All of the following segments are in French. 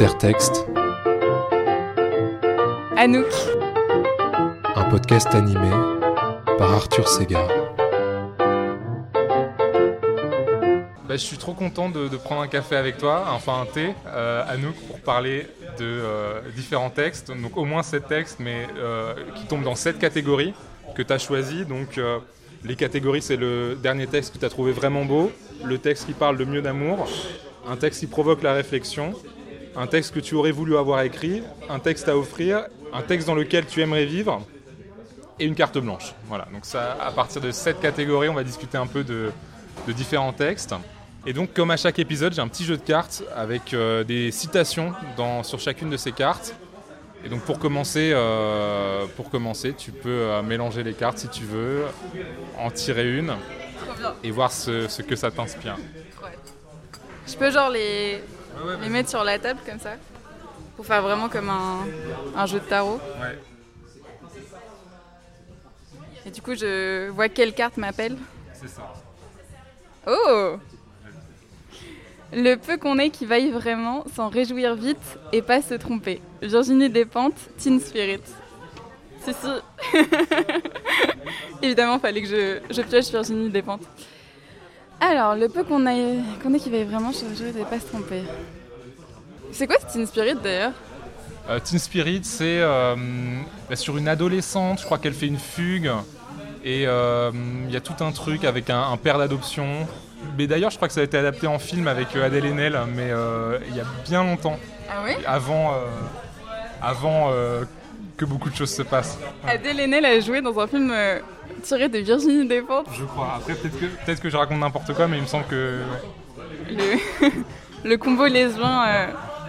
Intertexte. Anouk. Un podcast animé par Arthur Segar. Bah, je suis trop content de, prendre un café avec toi, enfin un thé, euh, Anouk, pour parler de euh, différents textes. Donc au moins sept textes, mais euh, qui tombent dans sept catégories que tu as choisies. Donc les catégories, c'est le dernier texte que tu as trouvé vraiment beau, le texte qui parle de mieux d'amour, un texte qui provoque la réflexion, un texte que tu aurais voulu avoir écrit, un texte à offrir, un texte dans lequel tu aimerais vivre et une carte blanche. Voilà, donc ça, à partir de cette catégorie, on va discuter un peu de, différents textes. Et donc, comme à chaque épisode, j'ai un petit jeu de cartes avec euh, des citations dans, sur chacune de ces cartes. Et donc, pour commencer, euh, pour commencer tu peux euh, mélanger les cartes si tu veux, en tirer une et voir ce, ce que ça t'inspire. Je peux genre les, les mettre sur la table comme ça Pour faire vraiment comme un, un jeu de tarot Ouais. Et du coup, je vois quelle carte m'appelle C'est ça. Oh Le peu qu'on ait qui vaille vraiment, s'en réjouir vite et pas se tromper. Virginie Despentes, Teen Spirit. Si, si. Évidemment, fallait que je, je pioche Virginie Despentes. Alors, le peu qu'on ait, qu'on ait qui vaille vraiment, je ne vais pas se tromper. C'est quoi ce Teen Spirit d'ailleurs euh, Teen Spirit, c'est euh, bah, sur une adolescente, je crois qu'elle fait une fugue. Et euh, il y a tout un truc avec un, père d'adoption. Mais d'ailleurs, je crois que ça a été adapté en film avec Adèle Haenel, mais il y a bien longtemps. Ah oui Avant, avant que beaucoup de choses se passent. Adèle Haenel a joué dans un film tiré de Virginie Despentes. Je crois. Après, peut-être que, peut que je raconte n'importe quoi, mais il me semble que. Le, le combo lesbien euh,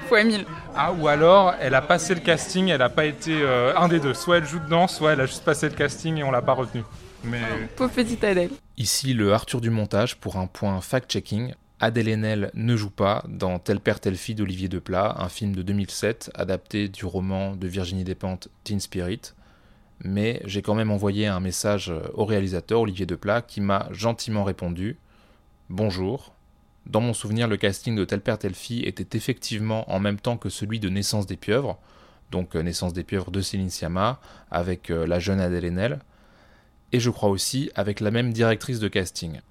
fois 1000. Ah, ou alors, elle a passé le casting, elle n'a pas été euh, un des deux. Soit elle joue dedans, soit elle a juste passé le casting et on l'a pas retenu. Mais... Pauvre petite Adèle. Ici le Arthur du montage pour un point fact-checking. Adèle ne joue pas dans Tel père, telle fille d'Olivier Deplat, un film de 2007 adapté du roman de Virginie Despentes Teen Spirit mais j'ai quand même envoyé un message au réalisateur Olivier Deplat qui m'a gentiment répondu Bonjour. Dans mon souvenir, le casting de Tel Père Telle Fille était effectivement en même temps que celui de Naissance des Pieuvres, donc euh, Naissance des Pieuvres de Céline Sciamma, avec euh, la jeune Adèle Haenel, et je crois aussi avec la même directrice de casting.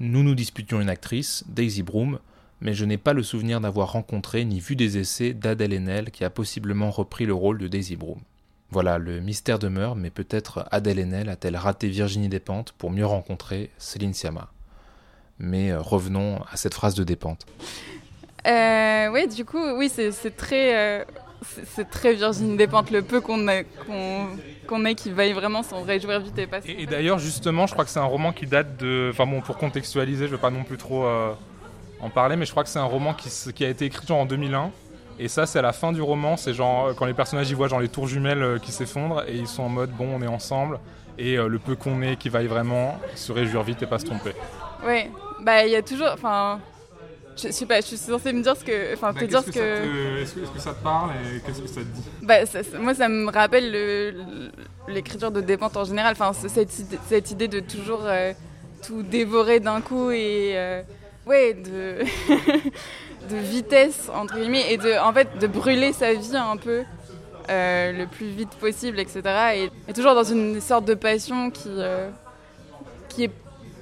Nous nous disputions une actrice, Daisy Broom, mais je n'ai pas le souvenir d'avoir rencontré ni vu des essais d'Adèle Haenel qui a possiblement repris le rôle de Daisy Broom. Voilà, le mystère demeure, mais peut-être Adèle Haenel a-t-elle raté Virginie Despentes pour mieux rencontrer Céline Sciamma. Mais euh, revenons à cette phrase de Despentes. Euh, oui, du coup, oui, c'est très, euh, c'est très Virginie Despentes, le peu qu'on ait, qu'on qui vaille vraiment s'en réjouir vite et passer. Et, d'ailleurs, justement, je crois que c'est un roman qui date de. Enfin bon, pour contextualiser, je ne vais pas non plus trop en parler, mais je crois que c'est un roman qui, qui a été écrit en 2001 et ça, c'est à la fin du roman, c'est genre euh, quand les personnages y voient genre les tours jumelles euh, qui s'effondrent et ils sont en mode bon, on est ensemble et euh, le peu qu'on est qui vaille vraiment se réjouir vite et pas se tromper. Oui, bah il y a toujours, enfin, je, sais pas, je suis censée me dire ce que, enfin te dire ce que. Est-ce que, ça te parle et qu'est-ce que ça te dit Bah moi, ça me rappelle l'écriture de Dépente en général, enfin cette, cette, idée de toujours tout dévorer d'un coup et ouais de de vitesse entre guillemets et de en fait de brûler sa vie un peu euh, le plus vite possible etc et, toujours dans une sorte de passion qui euh, qui est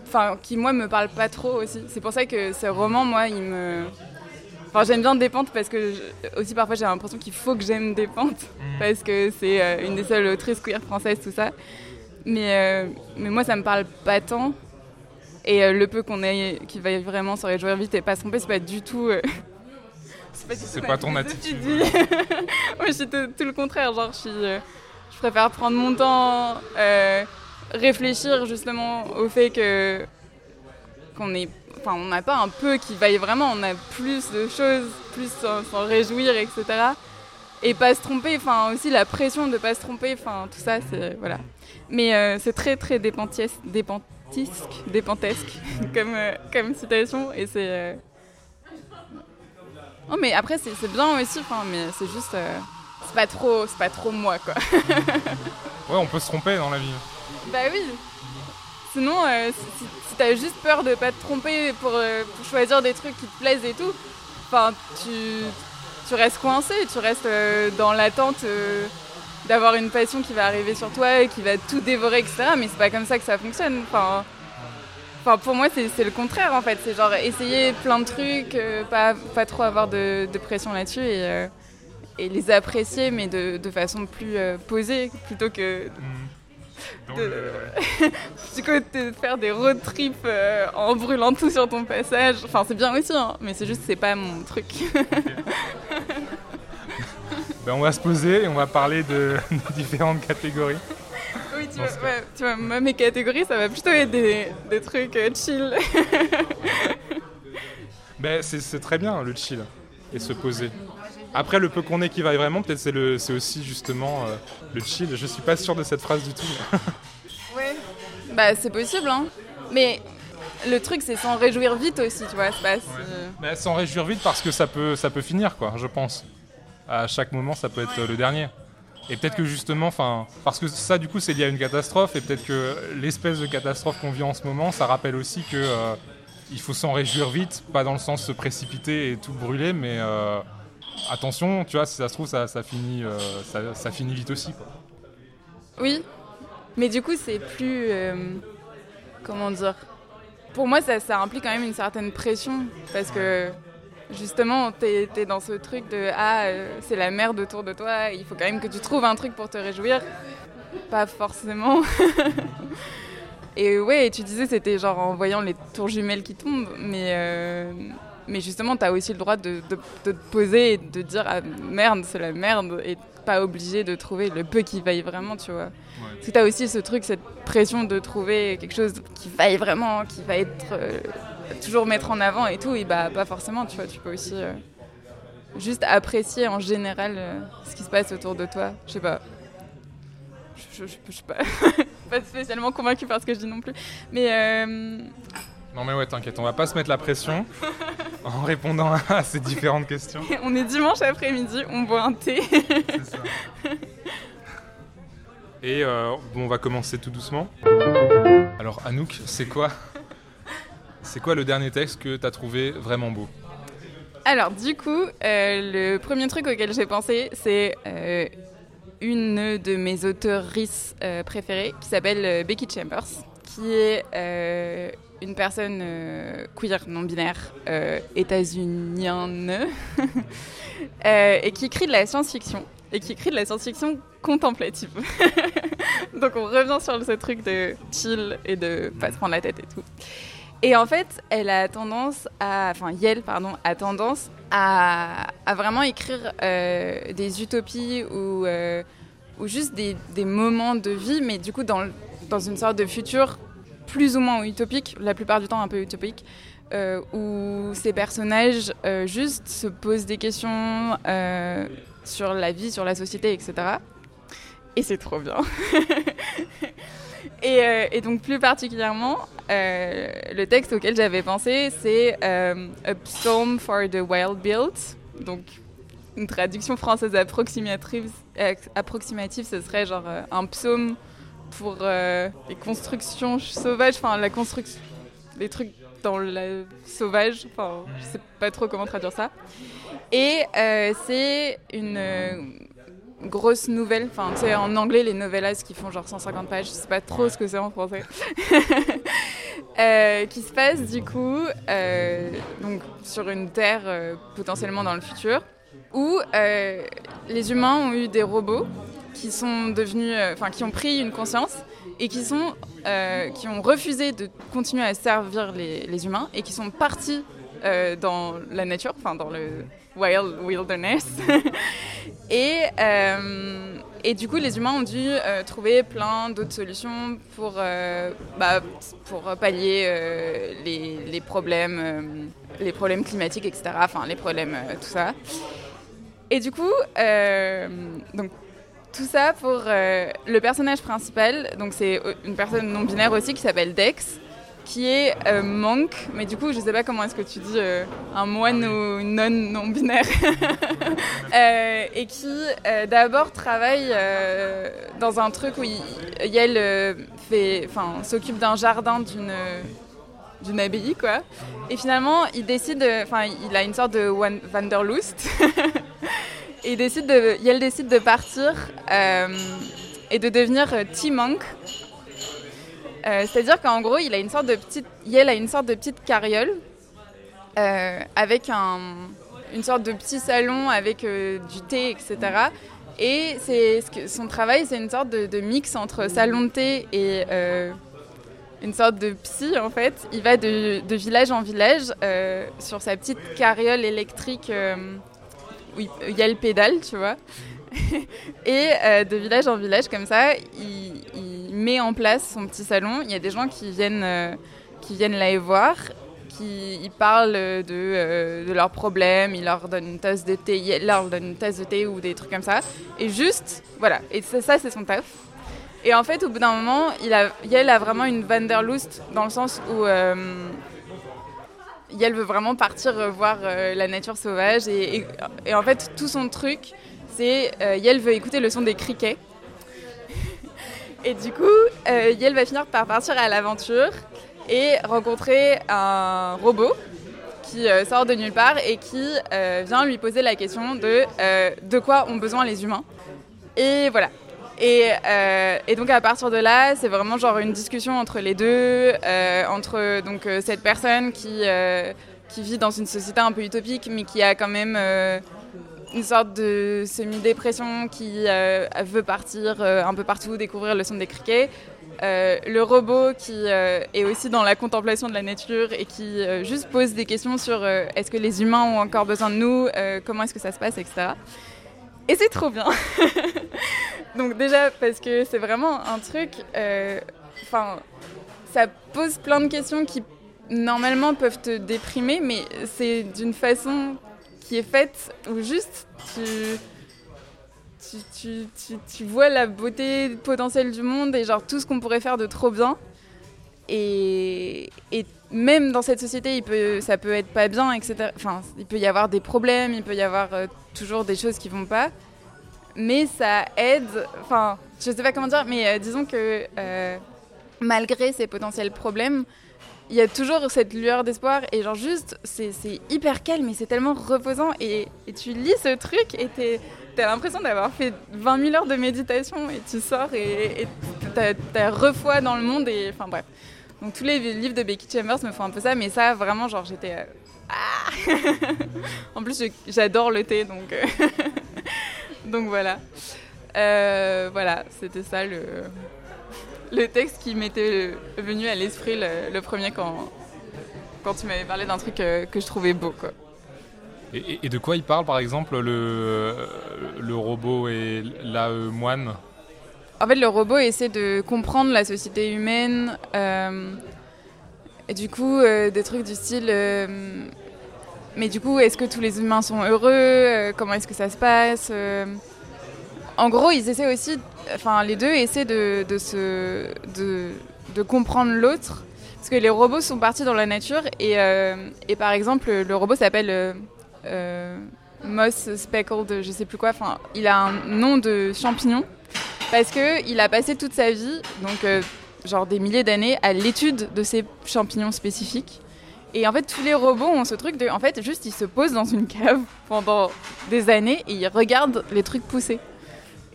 enfin qui moi me parle pas trop aussi c'est pour ça que ce roman moi il me enfin j'aime bien Dépente parce que aussi parfois j'ai l'impression qu'il faut que j'aime Dépente mmh. parce que c'est euh, une des seules autrices queer françaises tout ça mais mais moi ça me parle pas tant et euh, le peu qu'on ait, qui va vraiment se réjouir vite et pas se tromper, c'est pas du tout. Euh, c'est pas, ton attitude. Moi, je suis tout, le contraire. Genre, je, euh, je préfère prendre mon temps, réfléchir justement au fait que qu'on est, enfin, on n'a pas un peu qui vaille vraiment. On a plus de choses, plus s'en réjouir, etc. Et pas se tromper. Enfin, aussi la pression de pas se tromper. Enfin, tout ça, c'est voilà. Mais c'est très très dépentiesque, dépend dépentesque comme, euh, comme citation. Et c'est. Euh, oh, mais après, c'est bien aussi, mais c'est juste. Euh, c'est pas, trop, pas trop moi, quoi. ouais, on peut se tromper dans la vie. Bah oui. Sinon, si, t'as juste peur de pas te tromper pour, choisir des trucs qui te plaisent et tout, enfin, tu, tu restes coincé, tu restes euh, dans l'attente euh, d'avoir une passion qui va arriver sur toi et qui va tout dévorer, etc. Mais c'est pas comme ça que ça fonctionne. Enfin, enfin pour moi, c'est le contraire en fait. C'est genre essayer plein de trucs, euh, pas, pas trop avoir de, pression là-dessus et, et, les apprécier, mais de, de façon plus posée plutôt que. Mm du coup, de faire des road trips euh, en brûlant tout sur ton passage. Enfin, c'est bien aussi, hein, mais c'est juste c'est pas mon truc. ben, on va se poser et on va parler de, différentes catégories. Oui, tu vois, tu vois, moi, mes catégories, ça va plutôt être des, des trucs euh, chill. ben, c'est très bien le chill et se poser. Après, le peu qu'on est qui vaille vraiment, peut-être c'est, c'est aussi justement euh, le chill. Je suis pas sûr de cette phrase du tout. ouais, bah c'est possible, hein. Mais le truc, c'est s'en réjouir vite aussi, tu vois. Pas s'en réjouir vite parce que ça peut, ça peut finir, quoi, je pense. À chaque moment, ça peut être le dernier. Et peut-être que justement, enfin, parce que ça, du coup, c'est lié à une catastrophe, et peut-être que l'espèce de catastrophe qu'on vit en ce moment, ça rappelle aussi que euh, il faut s'en réjouir vite, pas dans le sens se précipiter et tout brûler, mais euh, attention, tu vois, si ça se trouve, ça, finit, euh, ça, finit vite aussi. Oui, mais du coup, c'est plus. Euh, comment dire Pour moi, ça, implique quand même une certaine pression, parce que justement, t'es es dans ce truc de Ah, euh, c'est la merde autour de toi, il faut quand même que tu trouves un truc pour te réjouir. Pas forcément. Et ouais, tu disais, c'était genre en voyant les tours jumelles qui tombent, mais mais justement, tu as aussi le droit de, te poser et de dire ah, merde, c'est la merde, et pas obligé de trouver le peu qui vaille vraiment, tu vois. Si tu as aussi ce truc, cette pression de trouver quelque chose qui vaille vraiment, qui va être euh, toujours mettre en avant et tout, et bah pas forcément, tu vois. Tu peux aussi euh, juste apprécier en général euh, ce qui se passe autour de toi. Je sais pas. Je, suis pas, pas spécialement convaincue par ce que je dis non plus. Mais. Non mais ouais, t'inquiète, on va pas se mettre la pression en répondant à ces différentes questions. on est dimanche après-midi, on boit un thé. C'est ça. Et euh, bon, on va commencer tout doucement. Alors Anouk, c'est quoi C'est quoi le dernier texte que t'as trouvé vraiment beau? Alors du coup, euh, le premier truc auquel j'ai pensé, c'est euh, une de mes auteurices préférées qui s'appelle Becky Chambers, qui est une personne euh, queer non binaire euh, états-unienne euh, et qui écrit de la science-fiction et qui écrit de la science-fiction contemplative. Donc on revient sur ce truc de chill et de pas se prendre la tête et tout. Et en fait, elle a tendance à, enfin Yel pardon, a tendance à, vraiment écrire des utopies ou, juste des, moments de vie, mais du coup dans une sorte de futur plus ou moins utopique, la plupart du temps un peu utopique, euh, où ces personnages euh, juste se posent des questions euh, sur la vie, sur la société, etc. Et c'est trop bien. et, donc plus particulièrement, le texte auquel j'avais pensé, c'est A Psalm for the Wild Built. Donc une traduction française approximative, approximative ce serait genre un psaume pour euh, les constructions sauvages, enfin la construction, les trucs dans le sauvage, enfin je sais pas trop comment traduire ça. Et euh, c'est une euh, grosse nouvelle, enfin tu sais en anglais les novellas qui font genre 150 pages, je sais pas trop ce que c'est en français, qui se passe du coup donc sur une terre potentiellement dans le futur où les humains ont eu des robots qui sont devenus, euh, enfin qui ont pris une conscience et qui sont, euh, qui ont refusé de continuer à servir les, humains et qui sont partis euh, dans la nature, enfin dans le wild wilderness. et, et du coup, les humains ont dû trouver plein d'autres solutions pour, bah, pour pallier les, les, problèmes, les problèmes climatiques, etc. Enfin, les problèmes, tout ça. Et du coup, donc tout ça pour euh, le personnage principal, donc c'est euh, une personne non binaire aussi qui s'appelle Dex, qui est euh, monk, mais du coup je sais pas comment est-ce que tu dis un moine ou une nonne non binaire, et qui d'abord travaille dans un truc où Yel s'occupe d'un jardin d'une d'une abbaye quoi, et finalement il décide, enfin il a une sorte de Wanderlust Et décide de, Yel décide de partir et de devenir T-Monk. C'est-à-dire qu'en gros, il a une sorte de petite, Yel a une sorte de petite carriole avec un, une sorte de petit salon avec du thé, etc. Et son travail, c'est une sorte de, mix entre salon de thé et euh, une sorte de psy en fait. Il va de, village en village euh, sur sa petite carriole électrique euh, où il y a le pédale, tu vois. et de village en village comme ça, il, il, met en place son petit salon. Il y a des gens qui viennent, qui viennent là voir ils parlent de, euh, de, leurs problèmes, ils leur donnent une tasse de thé, ils leur donnent une tasse de thé ou des trucs comme ça. Et juste, voilà. Et ça, ça c'est son taf. Et en fait, au bout d'un moment, il a, Yael a vraiment une Vanderlust dans le sens où euh, Yael veut vraiment partir voir euh, la nature sauvage. Et, en fait, tout son truc, c'est euh, Yael veut écouter le son des criquets. et du coup, euh, Yael va finir par partir à l'aventure et rencontrer un robot qui sort de nulle part et qui vient lui poser la question de de quoi ont besoin les humains. Et voilà. Et, et donc à partir de là, c'est vraiment genre une discussion entre les deux, entre donc cette personne qui qui vit dans une société un peu utopique, mais qui a quand même une sorte de semi-dépression, qui veut partir un peu partout, découvrir le son des criquets, euh, le robot qui euh, est aussi dans la contemplation de la nature et qui euh, juste pose des questions sur est-ce que les humains ont encore besoin de nous, comment est-ce que ça se passe, etc. Et c'est trop bien. Donc déjà parce que c'est vraiment un truc, enfin, ça pose plein de questions qui normalement peuvent te déprimer, mais c'est d'une façon qui est faite où juste tu tu, tu, tu, vois la beauté potentielle du monde et genre tout ce qu'on pourrait faire de trop bien. Et, même dans cette société, ça peut être pas bien, etc. Enfin, il peut y avoir des problèmes, il peut y avoir euh, toujours des choses qui vont pas. Mais ça aide, enfin, je sais pas comment dire, mais euh, disons que euh, malgré ces potentiels problèmes, il y a toujours cette lueur d'espoir et genre juste, c'est hyper calme et c'est tellement reposant et, tu lis ce truc et t'as l'impression d'avoir fait 20 000 heures de méditation et tu sors et t'as refoi dans le monde et enfin bref. Donc tous les livres de Becky Chambers me font un peu ça, mais ça vraiment genre j'étais euh, ah! En plus j'adore le thé donc euh, donc voilà. Euh, voilà c'était ça le texte qui m'était venu à l'esprit le, premier quand quand tu m'avais parlé d'un truc que je trouvais beau quoi. Et, de quoi il parle, par exemple, le, le robot et la moine? En fait, le robot essaie de comprendre la société humaine. Euh, et du coup, euh, des trucs du style. Euh, mais du coup, est-ce que tous les humains sont heureux Comment est-ce que ça se passe En gros, ils essaient aussi. Enfin, les deux essaient de, de, se, de, de comprendre l'autre. Parce que les robots sont partis dans la nature et, et par exemple, le robot s'appelle moss speckled, je sais plus quoi. Enfin, il a un nom de champignon parce que il a passé toute sa vie, donc euh, genre des milliers d'années, à l'étude de ces champignons spécifiques. Et en fait, tous les robots ont ce truc de, en fait, juste ils se posent dans une cave pendant des années et ils regardent les trucs pousser.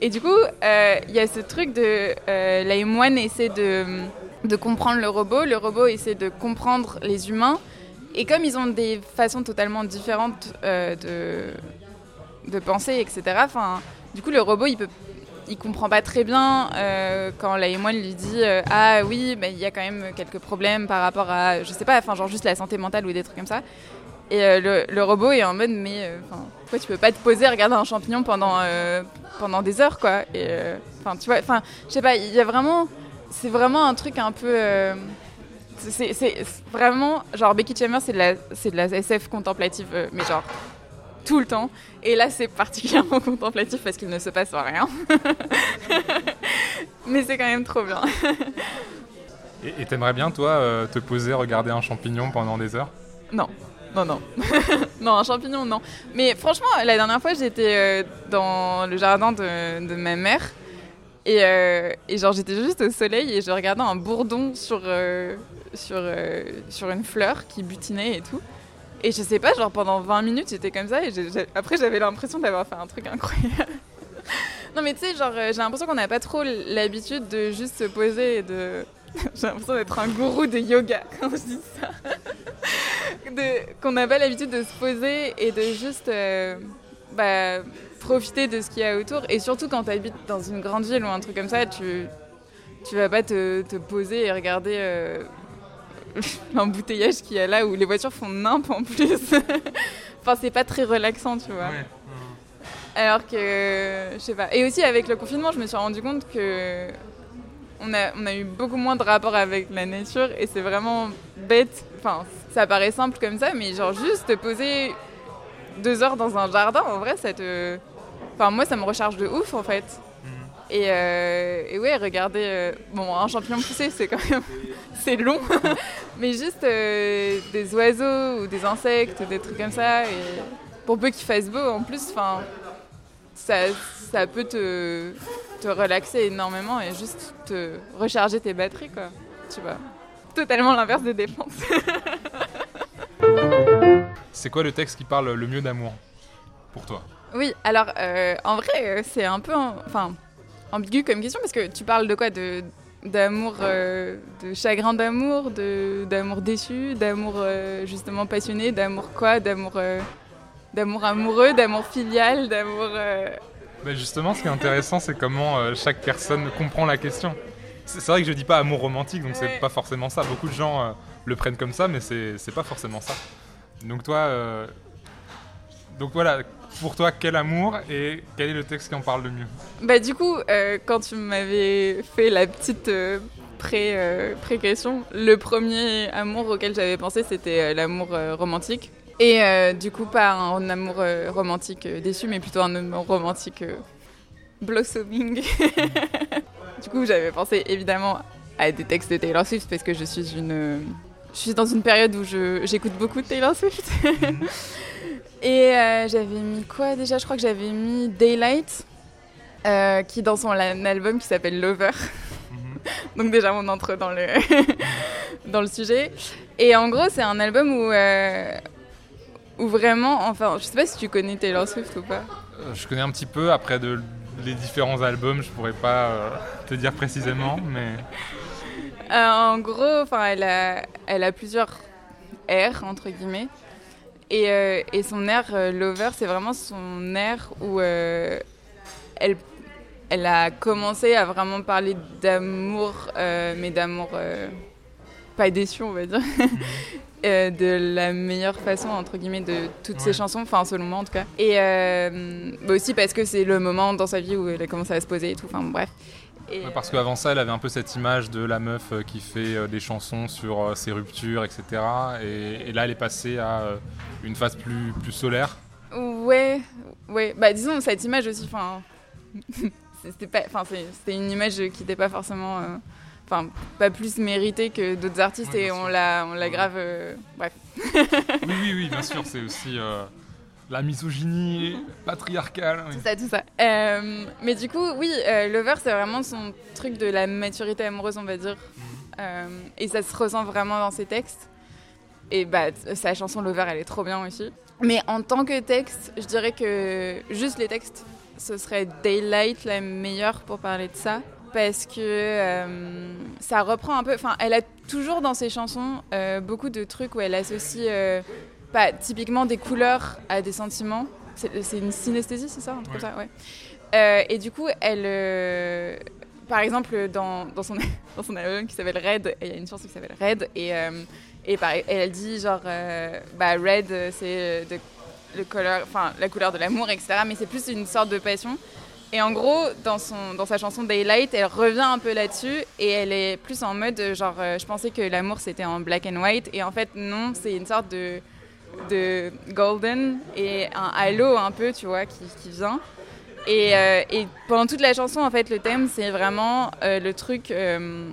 Et du coup, euh, il y a ce truc de la moine essaie de, comprendre le robot, le robot essaie de comprendre les humains. Et comme ils ont des façons totalement différentes euh, de, de penser, etc., du coup, le robot, il peut il comprend pas très bien euh, quand la moine lui dit euh, ah oui il y a quand même quelques problèmes par rapport à je sais pas enfin genre juste la santé mentale ou des trucs comme ça. Et le, le, robot est en mode mais pourquoi tu peux pas te poser regarder un champignon pendant pendant des heures quoi. Et enfin tu vois enfin je sais pas il y a vraiment c'est vraiment un truc un peu c'est vraiment, genre Becky Chambers, c'est de, la, de la SF contemplative, euh, mais genre tout le temps. Et là, c'est particulièrement contemplatif parce qu'il ne se passe rien. mais c'est quand même trop bien. et t'aimerais bien, toi, euh, te poser, regarder un champignon pendant des heures? Non. Non, non. non, un champignon, non. Mais franchement, la dernière fois, j'étais euh, dans le jardin de, de ma mère. Et, et genre, j'étais juste au soleil et je regardais un bourdon sur, sur, euh, sur une fleur qui butinait et tout. Et je sais pas, genre pendant 20 minutes, j'étais comme ça. Et après, j'avais l'impression d'avoir fait un truc incroyable. non, mais tu sais, genre, j'ai l'impression qu'on n'a pas trop l'habitude de juste se poser et de. j'ai l'impression d'être un gourou de yoga quand je dis ça. qu'on n'a pas l'habitude de se poser et de juste. bah, profiter de ce qu'il y a autour. Et surtout quand tu habites dans une grande ville ou un truc comme ça, tu, tu vas pas te, te poser et regarder euh, l'embouteillage qu'il y a là où les voitures font nimp en plus. enfin, c'est pas très relaxant, tu vois. Alors que, je sais pas. Et aussi avec le confinement, je me suis rendu compte que on a, on a eu beaucoup moins de rapport avec la nature et c'est vraiment bête. Enfin, ça paraît simple comme ça, mais genre juste te poser deux heures dans un jardin, en vrai, ça te. Enfin, moi, ça me recharge de ouf, en fait. Et, euh, et, ouais, regardez, euh, bon, un champignon poussé, c'est quand même, c'est long, mais juste euh, des oiseaux ou des insectes, des trucs comme ça, et pour peu qu'il fasse beau, en plus, enfin, ça, ça peut te, te relaxer énormément et juste te recharger tes batteries, quoi, tu vois? Totalement l'inverse des dépenses. c'est quoi le texte qui parle le mieux d'amour pour toi? Oui, alors en vrai, c'est un peu, enfin ambigu comme question parce que tu parles de quoi de d'amour, euh, de chagrin d'amour, de d'amour déçu, d'amour euh, justement passionné, d'amour quoi, d'amour euh, d'amour amoureux, d'amour filial, d'amour. Mais justement, ce qui est intéressant, c'est comment chaque personne comprend la question. C'est vrai que je dis pas amour romantique, donc c'est pas forcément ça. Beaucoup de gens le prennent comme ça, mais c'est pas forcément ça. Donc toi, donc voilà, pour toi, quel amour et quel est le texte qui en parle le mieux Bah du coup, euh, quand tu m'avais fait la petite euh, pré, euh, question le premier amour auquel j'avais pensé, c'était l'amour romantique. Et du coup, pas un, amour romantique déçu, mais plutôt un amour romantique blossoming. du coup, j'avais pensé évidemment à des textes de Taylor Swift parce que je suis une... Je suis dans une période où j'écoute beaucoup de Taylor Swift. Et euh, j'avais mis quoi déjà? Je crois que j'avais mis Daylight, euh, qui dans son album qui s'appelle Lover. Mhm. Donc déjà on entre dans le, dans le sujet. Et en gros c'est un album où, euh, où vraiment, enfin je sais pas si tu connais Taylor Swift ou pas. je connais un petit peu, après de, les différents albums je pourrais pas te dire précisément, mais... en gros, elle a, elle a plusieurs airs entre guillemets. Euh, et, son air euh, Lover, c'est vraiment son air où euh, elle, elle a commencé à vraiment parler d'amour, mais d'amour pas déçu, on va dire. de la meilleure façon entre guillemets de toutes ses chansons, enfin selon moi en tout cas. Et bah aussi parce que c'est le moment dans sa vie où elle a commencé à se poser et tout. Enfin bref parce qu'avant ça, elle avait un peu cette image de la meuf euh, qui fait euh, des chansons sur euh, ses ruptures, etc. Et, là, elle est passée à une phase plus, plus solaire. Ouais, ouais. Bah, disons, cette image aussi, enfin. c'était une image qui n'était pas forcément. Enfin, pas plus méritée que d'autres artistes et on l'a, on l'a grave. bref. oui, oui, oui, bien sûr, c'est aussi la misogynie patriarcale. Tout ça, tout ça. Euh, mais du coup, oui, euh, Lover, c'est vraiment son truc de la maturité amoureuse, on va dire. Euh, et ça se ressent vraiment dans ses textes. Et bah, sa chanson Lover, elle est trop bien aussi. Mais en tant que texte, je dirais que juste les textes, ce serait Daylight la meilleure pour parler de ça. Parce que ça reprend un peu. Enfin, elle a toujours dans ses chansons beaucoup de trucs où elle associe pas typiquement des couleurs à des sentiments. C'est une synesthésie, c'est ça, un truc comme ça, ouais. Euh, et du coup, elle, euh, par exemple, dans, dans, son, dans son album qui s'appelle Red, il y a une chanson qui s'appelle Red, et, euh, et, elle dit genre, bah Red, c'est le couleur, enfin la couleur de l'amour, etc. Mais c'est plus une sorte de passion. Et en gros, dans, son, dans sa chanson Daylight, elle revient un peu là-dessus et elle est plus en mode genre, je pensais que l'amour c'était en black and white et en fait non, c'est une sorte de de Golden et un halo un peu, tu vois, qui, qui vient. Et, euh, et, pendant toute la chanson, en fait, le thème, c'est vraiment euh, le truc. Euh,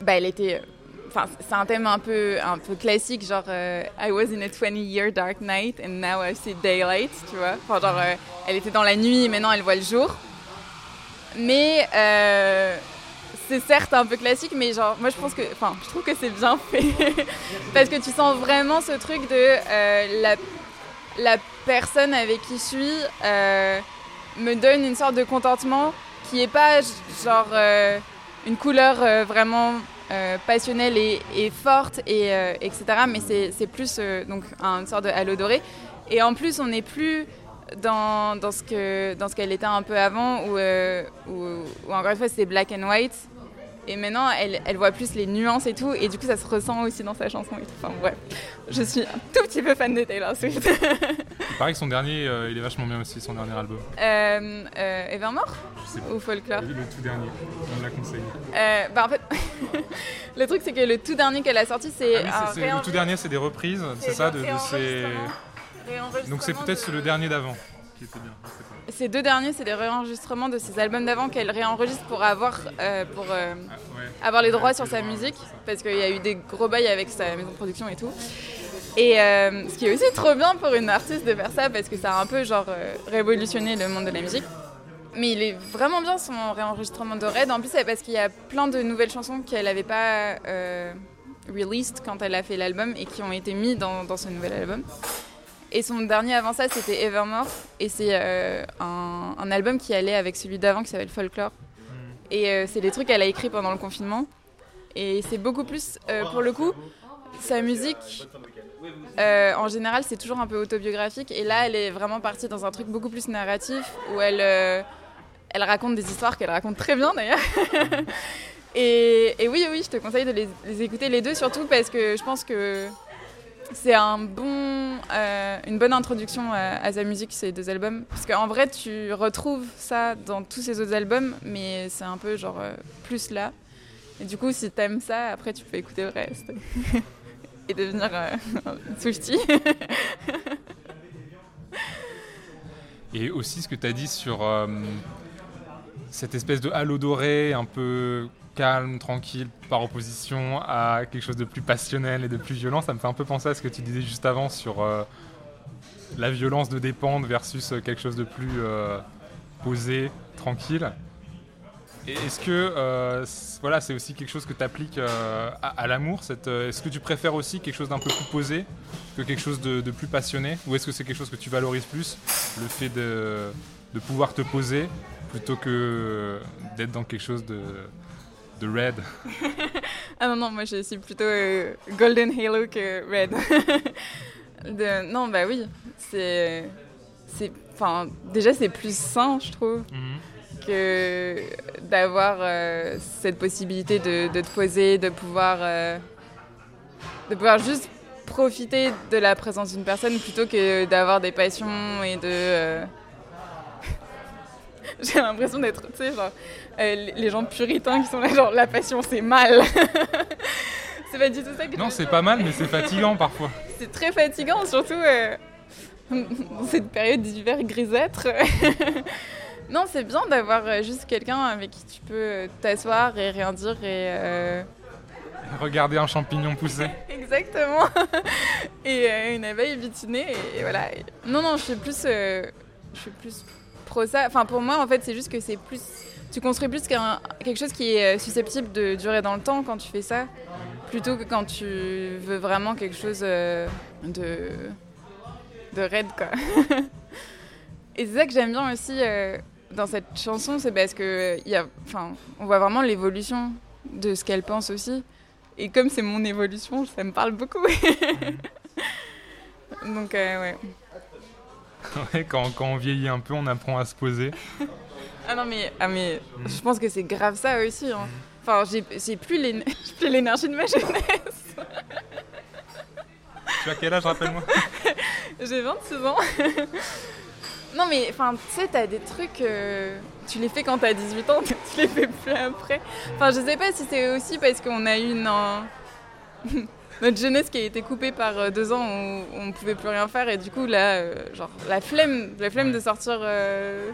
bah, elle était. Enfin, c'est un thème un peu, un peu classique, genre I was in a 20-year dark night and now I see daylight, tu vois. Enfin, genre, elle était dans la nuit, maintenant elle voit le jour. Mais c'est certes un peu classique, mais genre, moi je pense que, enfin, je trouve que c'est bien fait. Parce que tu sens vraiment ce truc de euh, la, la personne avec qui je suis euh, me donne une sorte de contentement qui est pas genre euh, une couleur vraiment passionnelle et, forte, et, etc. Mais c'est plus donc une sorte de doré. Et en plus, on n'est plus dans, dans ce qu'elle était un peu avant, où, où, où encore une fois c'était black and white. Et maintenant, elle, elle voit plus les nuances et tout, et du coup, ça se ressent aussi dans sa chanson. Et tout. Enfin, bref, je suis un tout petit peu fan de Taylor Swift. Il paraît que son dernier, euh, il est vachement bien aussi, son dernier album. euh, euh, Evermore Je sais pas. ou Folklore Le, le tout dernier, on me l'a conseillé. Euh, bah en fait, le truc c'est que le tout dernier qu'elle a sorti, c'est Ah oui, le tout dernier, c'est des reprises, c'est ça, de, de ces... Donc c'est peut-être le dernier d'avant qui était bien. je sais pas. Ces deux derniers, c'est des réenregistrements de ses albums d'avant qu'elle réenregistre pour avoir, euh, pour, euh, Ah, avoir les droits sur sa musique, parce qu'il y a eu des gros bails avec sa maison de production et tout. Et euh, ce qui est aussi trop bien pour une artiste de faire ça, parce que ça a un peu genre révolutionné le monde de la musique. Mais il est vraiment bien son réenregistrement de Red. En plus, c'est parce qu'il y a plein de nouvelles chansons qu'elle n'avait pas released quand elle a fait l'album et qui ont été mis dans, dans ce nouvel album. Et son dernier avant ça, c'était Evermore. Et c'est euh, un, un album qui allait avec celui d'avant qui s'appelle Folklore. Et euh, c'est des trucs qu'elle a écrit pendant le confinement. Et c'est beaucoup plus, euh, pour le coup, sa musique, en général, c'est toujours un peu autobiographique. Et là, elle est vraiment partie dans un truc beaucoup plus narratif où elle, elle raconte des histoires qu'elle raconte très bien d'ailleurs. et, et oui, oui, je te conseille de les, les écouter les deux, surtout parce que je pense que c'est un bon, euh, une bonne introduction à, à sa musique, ces deux albums. Parce qu'en vrai, tu retrouves ça dans tous ses autres albums, mais c'est un peu genre euh, plus là. Et du coup, si t'aimes ça, après, tu peux écouter le reste. Et devenir euh. Et aussi ce que tu as dit sur euh, cette espèce de halo doré un peu calme, tranquille, par opposition à quelque chose de plus passionnel et de plus violent, ça me fait un peu penser à ce que tu disais juste avant sur euh, la violence de dépendre versus euh, quelque chose de plus euh, posé, tranquille. Est-ce que c'est aussi quelque chose que tu appliques à, l'amour Est-ce que tu préfères aussi quelque chose d'un peu plus posé que quelque chose de, plus passionné? Ou est-ce que c'est quelque chose que tu valorises plus le fait de pouvoir te poser plutôt que d'être dans quelque chose de, de red Ah non, non, moi je suis plutôt euh, Golden Halo que Red. De- non, bah oui. C'est. Enfin, déjà, c'est plus sain, je trouve, que d'avoir euh, cette possibilité de, de te poser, de pouvoir. euh, de pouvoir juste profiter de la présence d'une personne plutôt que d'avoir des passions et de. J'ai l'impression d'être, tu sais, genre, euh, les- gens puritains qui sont là, genre, la passion c'est mal. c'est pas du tout ça que Non, c'est pas mal, mais c'est fatigant parfois. C'est très fatigant, surtout euh, dans cette période d'hiver grisâtre. non, c'est bien d'avoir euh, juste quelqu'un avec qui tu peux t'asseoir et rien dire et. euh, Regarder un champignon pousser. Exactement. et euh, une abeille butinée et, et voilà. Non, non, je suis plus, je suis plus pro ça. Enfin, pour moi, en fait, c'est juste que c'est plus, tu construis plus qu'un quelque chose qui est euh, susceptible de durer dans le temps quand tu fais ça, plutôt que quand tu veux vraiment quelque chose euh, de de raide, quoi. et c'est ça que j'aime bien aussi euh, dans cette chanson, c'est parce que il y a, enfin, on voit vraiment l'évolution de ce qu'elle pense aussi. Et comme c'est mon évolution, ça me parle beaucoup. Donc, euh, ouais. Ouais, quand, quand on vieillit un peu, on apprend à se poser. Ah non, mais, ah, mais je pense que c'est grave ça aussi. hein. Enfin, j'ai plus l'énergie de ma jeunesse. Tu as quel âge, rappelle-moi? J'ai 26 ans. non, mais enfin, tu sais, t'as des trucs. euh, tu les fais quand t'as 18 ans, tu les fais plus après. Enfin, je sais pas si c'est aussi parce qu'on a eu une. un- Notre jeunesse qui a été coupée par euh, deux ans où on ne pouvait plus rien faire et du coup là, euh, genre la flemme, la flemme de sortir euh,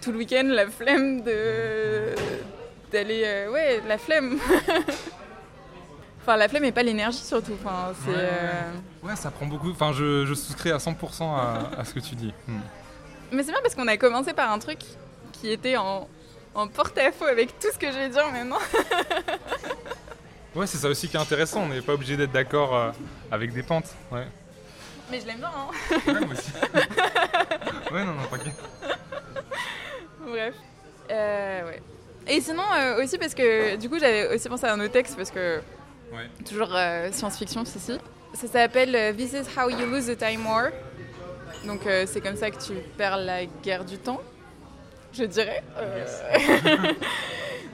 tout le week-end, la flemme de d'aller, euh, ouais, la flemme. enfin la flemme et pas l'énergie surtout. Enfin c'est. Ouais, euh, ça prend beaucoup. Enfin, je, je souscris à 100% à, à ce que tu dis. Hmm. Mais c'est bien parce qu'on a commencé par un truc qui était en, en porte-à-faux avec tout ce que je vais dire maintenant. ouais, c'est ça aussi qui est intéressant. On n'est pas obligé d'être d'accord euh, avec des pentes. Ouais. Mais je l'aime bien, hein. Ouais, moi aussi. ouais, non, non, t'inquiète. Bref. Euh, ouais. Et sinon, euh, aussi parce que du coup, j'avais aussi pensé à un autre texte parce que. Ouais. Toujours euh, science-fiction, ceci. Ça s'appelle This is how you lose the time war. Donc, c'est comme ça que tu perds la guerre du temps, je dirais. Euh,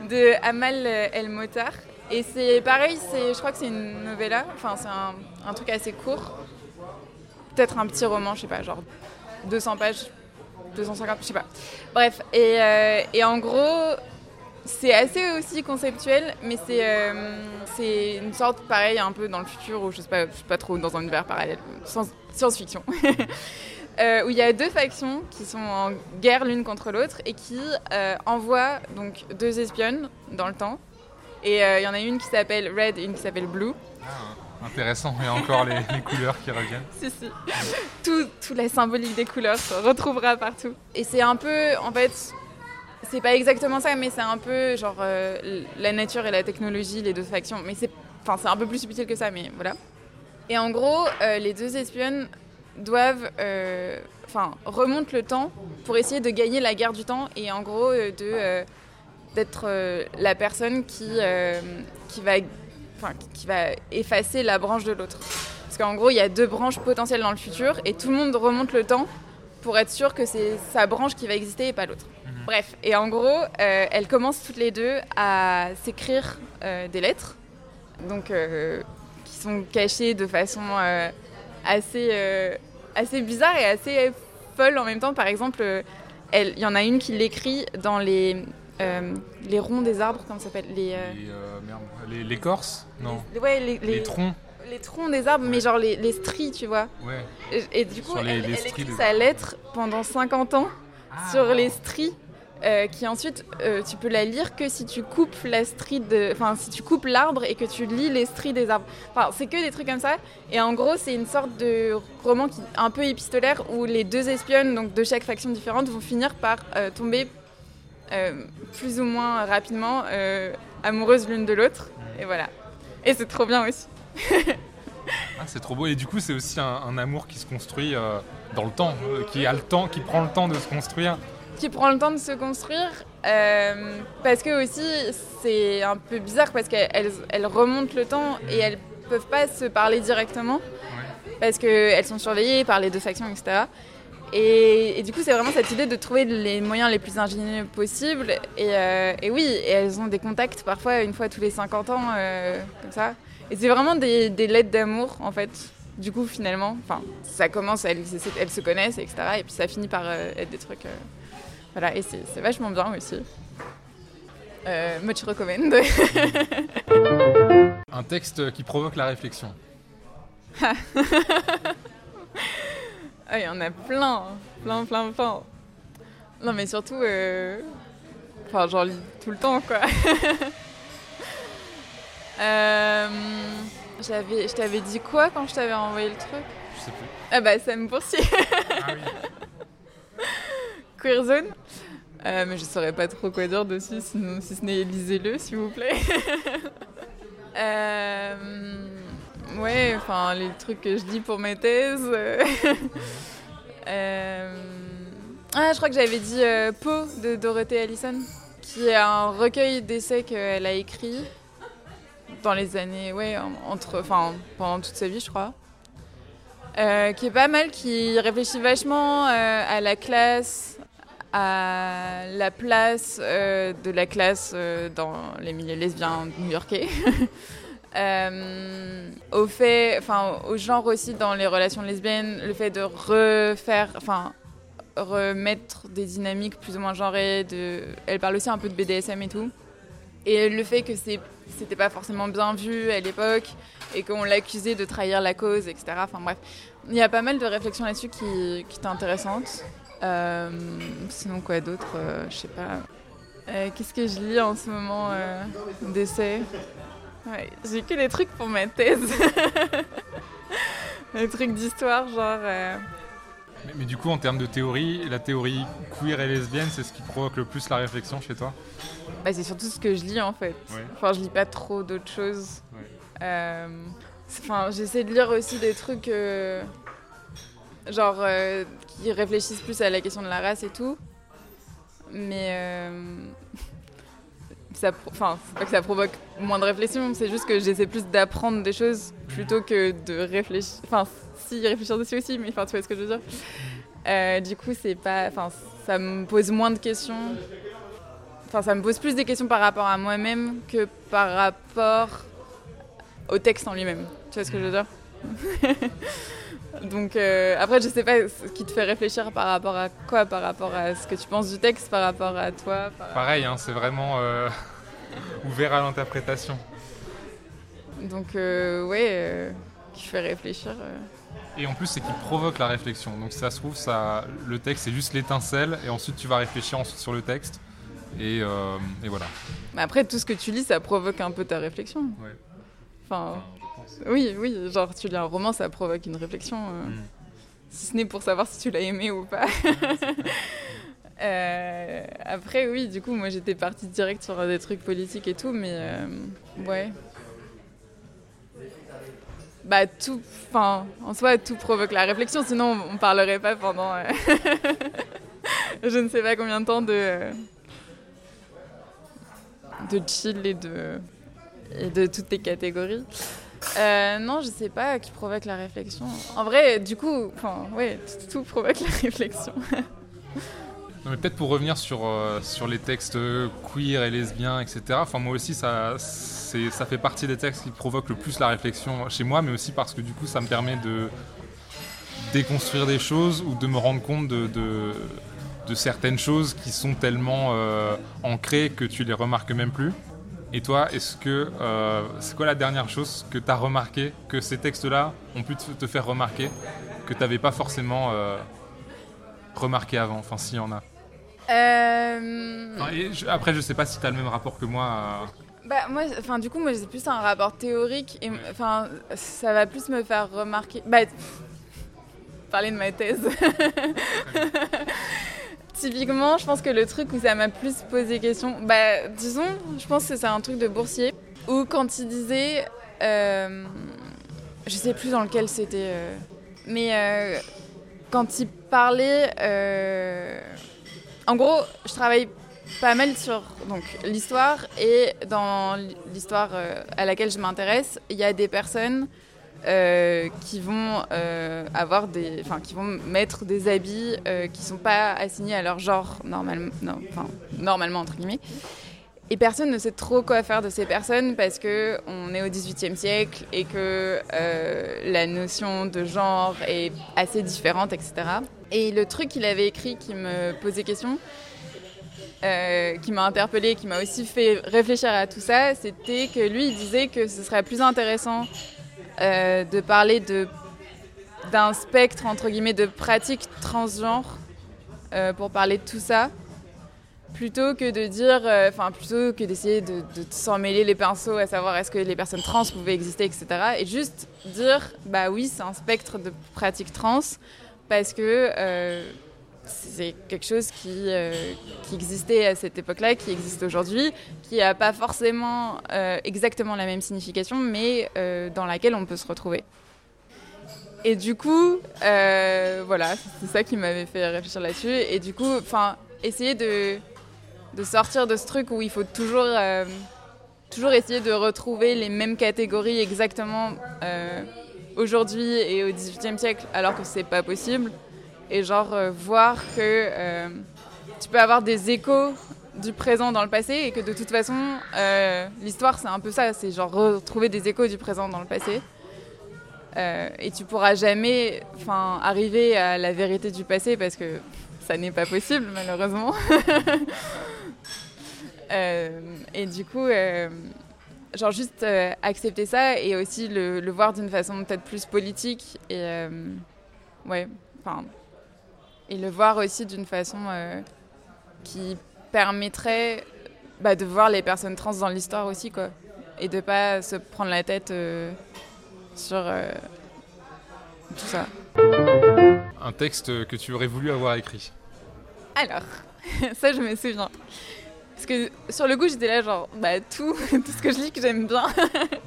de Amal El Motar. Et c'est pareil, je crois que c'est une novella, enfin, c'est un, truc assez court. Peut-être un petit roman, je sais pas, genre 200 pages, 250, je sais pas. Bref, et, euh, et en gros, c'est assez aussi conceptuel, mais c'est euh, c'est une sorte pareil un peu dans le futur, ou je sais pas, je sais pas trop dans un univers parallèle, science- science-fiction, Euh, où il y a deux factions qui sont en guerre l'une contre l'autre et qui euh, envoient donc deux espionnes dans le temps. Et euh, il y en a une qui s'appelle Red et une qui s'appelle Blue. Ah, intéressant. A encore les, les couleurs qui reviennent. Si, si. Tout, toute la symbolique des couleurs se retrouvera partout. Et c'est un peu, en fait, c'est pas exactement ça, mais c'est un peu genre euh, la nature et la technologie, les deux factions. Mais c'est, enfin, c'est un peu plus subtil que ça, mais voilà. Et en gros, euh, les deux espionnes doivent, enfin, remontent le temps pour essayer de gagner la guerre du temps et en gros de d'être euh, la personne qui euh, qui va, qui va effacer la branche de l'autre. Parce qu'en gros, il y a deux branches potentielles dans le futur et tout le monde remonte le temps pour être sûr que c'est sa branche qui va exister et pas l'autre. Bref, et en gros, euh, elles commencent toutes les deux à s'écrire des lettres, donc qui sont cachées de façon assez, assez bizarre et assez folle en même temps. Par exemple, il y en a une qui l'écrit dans les, euh, les ronds des arbres, comment ça s'appelle les, euh, Les, euh, merde, les- l'écorce Non. les- ouais, les, Les, les- troncs les troncs des arbres, mais genre les, les stries, tu vois. Ouais. Et, et du coup, les- elle, les elle écrit de- sa lettre pendant 50 ans sur les stries. euh, qui ensuite euh, tu peux la lire que si tu coupes la strie de enfin si tu coupes l'arbre et que tu lis les stries des arbres enfin c'est que des trucs comme ça et en gros c'est une sorte de roman qui un peu épistolaire où les deux espionnes donc de chaque faction différente vont finir par euh, tomber plus ou moins rapidement euh, amoureuses l'une de l'autre. Et voilà. Et c'est trop bien aussi. Ah, c'est trop beau. Et du coup, c'est aussi un, un amour qui se construit euh, dans le temps, euh, qui a le temps, qui prend le temps de se construire. qui prend le temps de se construire euh, parce que aussi c'est un peu bizarre parce qu'elles elles- elles remontent le temps et elles peuvent pas se parler directement. Parce qu'elles sont surveillées par les deux factions etc et, et du coup c'est vraiment cette idée de trouver les moyens les plus ingénieux possibles et, euh, et oui et elles ont des contacts parfois une fois tous les 50 ans euh, comme ça et c'est vraiment des, des lettres d'amour en fait du coup finalement enfin ça commence elles, elles se connaissent etc et puis ça finit par euh, être des trucs voilà, et c'est vachement bien aussi. Much recommend. Un texte qui provoque la réflexion. Ah, il y en a plein, plein, plein, plein. Non, mais surtout, euh... enfin, j'en lis tout le temps, quoi. Euh, J'avais, je t'avais dit quoi quand je t'avais envoyé le truc? Je sais plus. Ah bah, ça me poursuit. Ah oui. Queer Zone. Euh, mais je saurais pas trop quoi dire dessus, sinon, si ce n'est lisez-le, s'il vous plaît. Euh, ouais, enfin, les trucs que je dis pour mes thèses. euh. Ah, je crois que j'avais dit euh, Poe de Dorothée Allison, qui est un recueil d'essais qu'elle a écrit dans les années, ouais, en- entre, enfin, pendant toute sa vie, je crois. Euh, qui est pas mal, qui réfléchit vachement euh, à la classe, à la place de la classe dans les milieux lesbiens new-yorkais, Euh, au fait, enfin, au genre aussi dans les relations lesbiennes, le fait de refaire, enfin, remettre des dynamiques plus ou moins genrées. De... Elle parle aussi un peu de BDSM et tout. Et le fait que c'était pas forcément bien vu à l'époque et qu'on l'accusait de trahir la cause, etc. Enfin bref, il y a pas mal de réflexions là-dessus qui, qui étaient intéressantes. Euh, sinon quoi d'autre euh, Je sais pas. Euh, Qu'est-ce que je lis en ce moment d'essai ouais, J'ai que des trucs pour ma thèse. des trucs d'histoire, genre. euh, Mais, du coup, en termes de théorie, la théorie queer et lesbienne, c'est ce qui provoque le plus la réflexion chez toi? Bah, C'est surtout ce que je lis en fait. Enfin, je lis pas trop d'autres choses. Euh, enfin, j'essaie de lire aussi des trucs euh, genre qui réfléchissent plus à la question de la race et tout. Mais enfin, c'est pas que ça provoque moins de réflexion, c'est juste que j'essaie plus d'apprendre des choses plutôt que de réfléchir. Enfin, si réfléchir dessus aussi, mais enfin, tu vois ce que je veux dire. Euh, du coup, c'est pas, enfin, ça me pose moins de questions. Enfin, ça me pose plus des questions par rapport à moi-même que par rapport au texte en lui-même. Tu vois ce que je veux dire? Donc euh, après, je sais pas ce qui te fait réfléchir par rapport à quoi, par rapport à ce que tu penses du texte, par rapport à toi. Pareil, hein, c'est vraiment euh, ouvert à l'interprétation. Donc euh, ouais, qui fait réfléchir. Et en plus, c'est qui provoque la réflexion. Donc ça se trouve, ça, le texte c'est juste l'étincelle, et ensuite tu vas réfléchir ensuite sur le texte. Et, et voilà. Mais après, tout ce que tu lis, ça provoque un peu ta réflexion. Ouais. enfin oui, oui, genre tu lis un roman, ça provoque une réflexion. Euh, mm. Si ce n'est pour savoir si tu l'as aimé ou pas. Euh, après, oui, du coup, moi j'étais partie direct sur des trucs politiques et tout, mais euh, ouais. Bah, tout, en soi, tout provoque la réflexion, sinon on parlerait pas pendant je ne sais pas combien de temps de, de chill et de, et de toutes les catégories. Euh, non, je sais pas qui provoque la réflexion. En vrai, du coup, enfin, ouais, tout, provoque la réflexion. Mais peut-être pour revenir sur, euh, sur les textes queer et lesbiens, etc. Enfin, moi aussi, ça, ça fait partie des textes qui provoquent le plus la réflexion chez moi, mais aussi parce que du coup, ça me permet de déconstruire des choses ou de me rendre compte de, de, certaines choses qui sont tellement euh, ancrées que tu les remarques même plus. Et toi, est-ce que euh, c'est quoi la dernière chose que tu as remarqué, que ces textes-là ont pu te faire remarquer, que tu n'avais pas forcément euh, remarqué avant, enfin s'il y en a euh... Après, je sais pas si tu as le même rapport que moi. Bah, moi, enfin, du coup, moi, j'ai plus un rapport théorique et enfin, ça va plus me faire remarquer. Bah, parler de ma thèse. Typiquement, je pense que le truc où ça m'a plus posé question, bah, disons, je pense que c'est un truc de boursier, où quand il disait, euh, je sais plus dans lequel c'était, euh, mais euh, quand il parlait, euh, en gros, je travaille pas mal sur l'histoire et dans l'histoire à laquelle je m'intéresse, il y a des personnes euh, qui vont euh, avoir des, enfin, qui vont mettre des habits euh, qui sont pas assignés à leur genre normal, non, normalement entre guillemets. Et personne ne sait trop quoi faire de ces personnes parce que on est au XVIIIe siècle et que la notion de genre est assez différente, etc. Et le truc qu'il avait écrit qui me posait question, qui m'a interpellée, qui m'a aussi fait réfléchir à tout ça, c'était que lui, il disait que ce serait plus intéressant euh, de parler de, d'un spectre, entre guillemets, de pratiques transgenres euh, pour parler de tout ça, plutôt que de dire, euh, enfin, plutôt que d'essayer de, de s'en mêler les pinceaux, à savoir est-ce que les personnes trans pouvaient exister, etc. Et juste dire, bah oui, c'est un spectre de pratiques trans, parce que c'est quelque chose qui, euh, qui, existait à cette époque-là, qui existe aujourd'hui, qui n'a pas forcément euh, exactement la même signification, mais euh, dans laquelle on peut se retrouver. Et du coup, voilà, c'est ça qui m'avait fait réfléchir là-dessus. Et du coup, enfin, essayer de, de, sortir de ce truc où il faut toujours, toujours essayer de retrouver les mêmes catégories exactement aujourd'hui et au XVIIIe siècle, alors que c'est pas possible et genre euh, voir que euh, tu peux avoir des échos du présent dans le passé et que de toute façon euh, l'histoire c'est un peu ça, c'est genre retrouver des échos du présent dans le passé. et tu pourras jamais arriver à la vérité du passé parce que ça n'est pas possible malheureusement. et du coup, genre juste accepter ça et aussi le, le voir d'une façon peut-être plus politique et ouais, enfin et le voir aussi d'une façon euh, qui permettrait bah, de voir les personnes trans dans l'histoire aussi, quoi. Et de pas se prendre la tête euh, sur euh, tout ça. un texte que tu aurais voulu avoir écrit? Alors, ça je me souviens. Parce que sur le coup j'étais là genre, bah tout, tout ce que je lis que j'aime bien.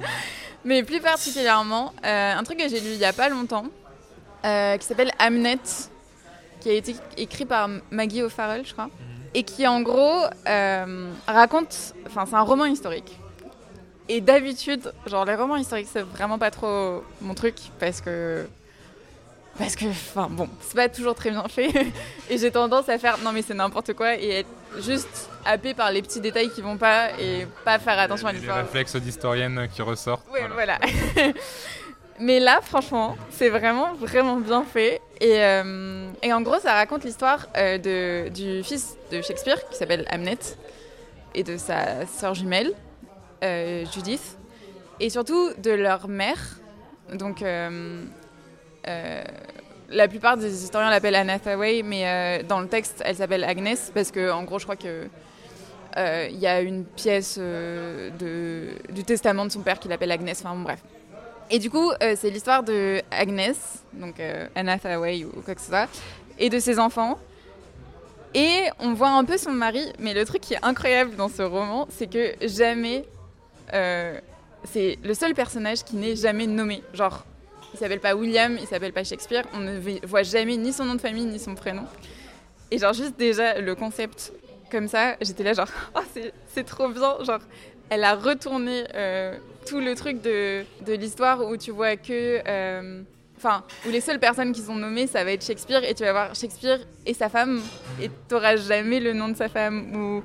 Mais plus particulièrement, euh, un truc que j'ai lu il y a pas longtemps, euh, qui s'appelle Amnet, qui a été écrit par Maggie O'Farrell, je crois, et qui en gros euh, raconte, enfin c'est un roman historique. Et d'habitude, genre les romans historiques, c'est vraiment pas trop mon truc parce que parce que, enfin bon, c'est pas toujours très bien fait. et j'ai tendance à faire non mais c'est n'importe quoi et être juste happé par les petits détails qui vont pas et pas faire attention à l'histoire. Les réflexes d'historienne qui ressortent. Oui, voilà. mais là, franchement, c'est vraiment, vraiment bien fait. Et, euh, et en gros, ça raconte l'histoire euh, de, du fils de Shakespeare qui s'appelle Hamnet et de sa sœur jumelle, euh, Judith. Et surtout de leur mère. Donc, euh, la plupart des historiens l'appellent Anne mais euh, dans le texte, elle s'appelle Agnès, parce que, en gros, je crois que euh, il y a une pièce du testament de son père qui l'appelle Agnès. Enfin, bon, bref. Et du coup, c'est l'histoire de Agnès, donc Hathaway ou quoi que ce soit, et de ses enfants. Et on voit un peu son mari, mais le truc qui est incroyable dans ce roman, c'est que jamais. c'est le seul personnage qui n'est jamais nommé. Genre, il s'appelle pas William, il s'appelle pas Shakespeare. On ne voit jamais ni son nom de famille ni son prénom. Et genre juste déjà le concept comme ça, j'étais là genre oh, c'est trop bien. Genre elle a retourné euh, tout le truc de, de l'histoire où tu vois que euh, enfin où les seules personnes qui sont nommées ça va être Shakespeare et tu vas voir Shakespeare et sa femme et t'auras jamais le nom de sa femme ou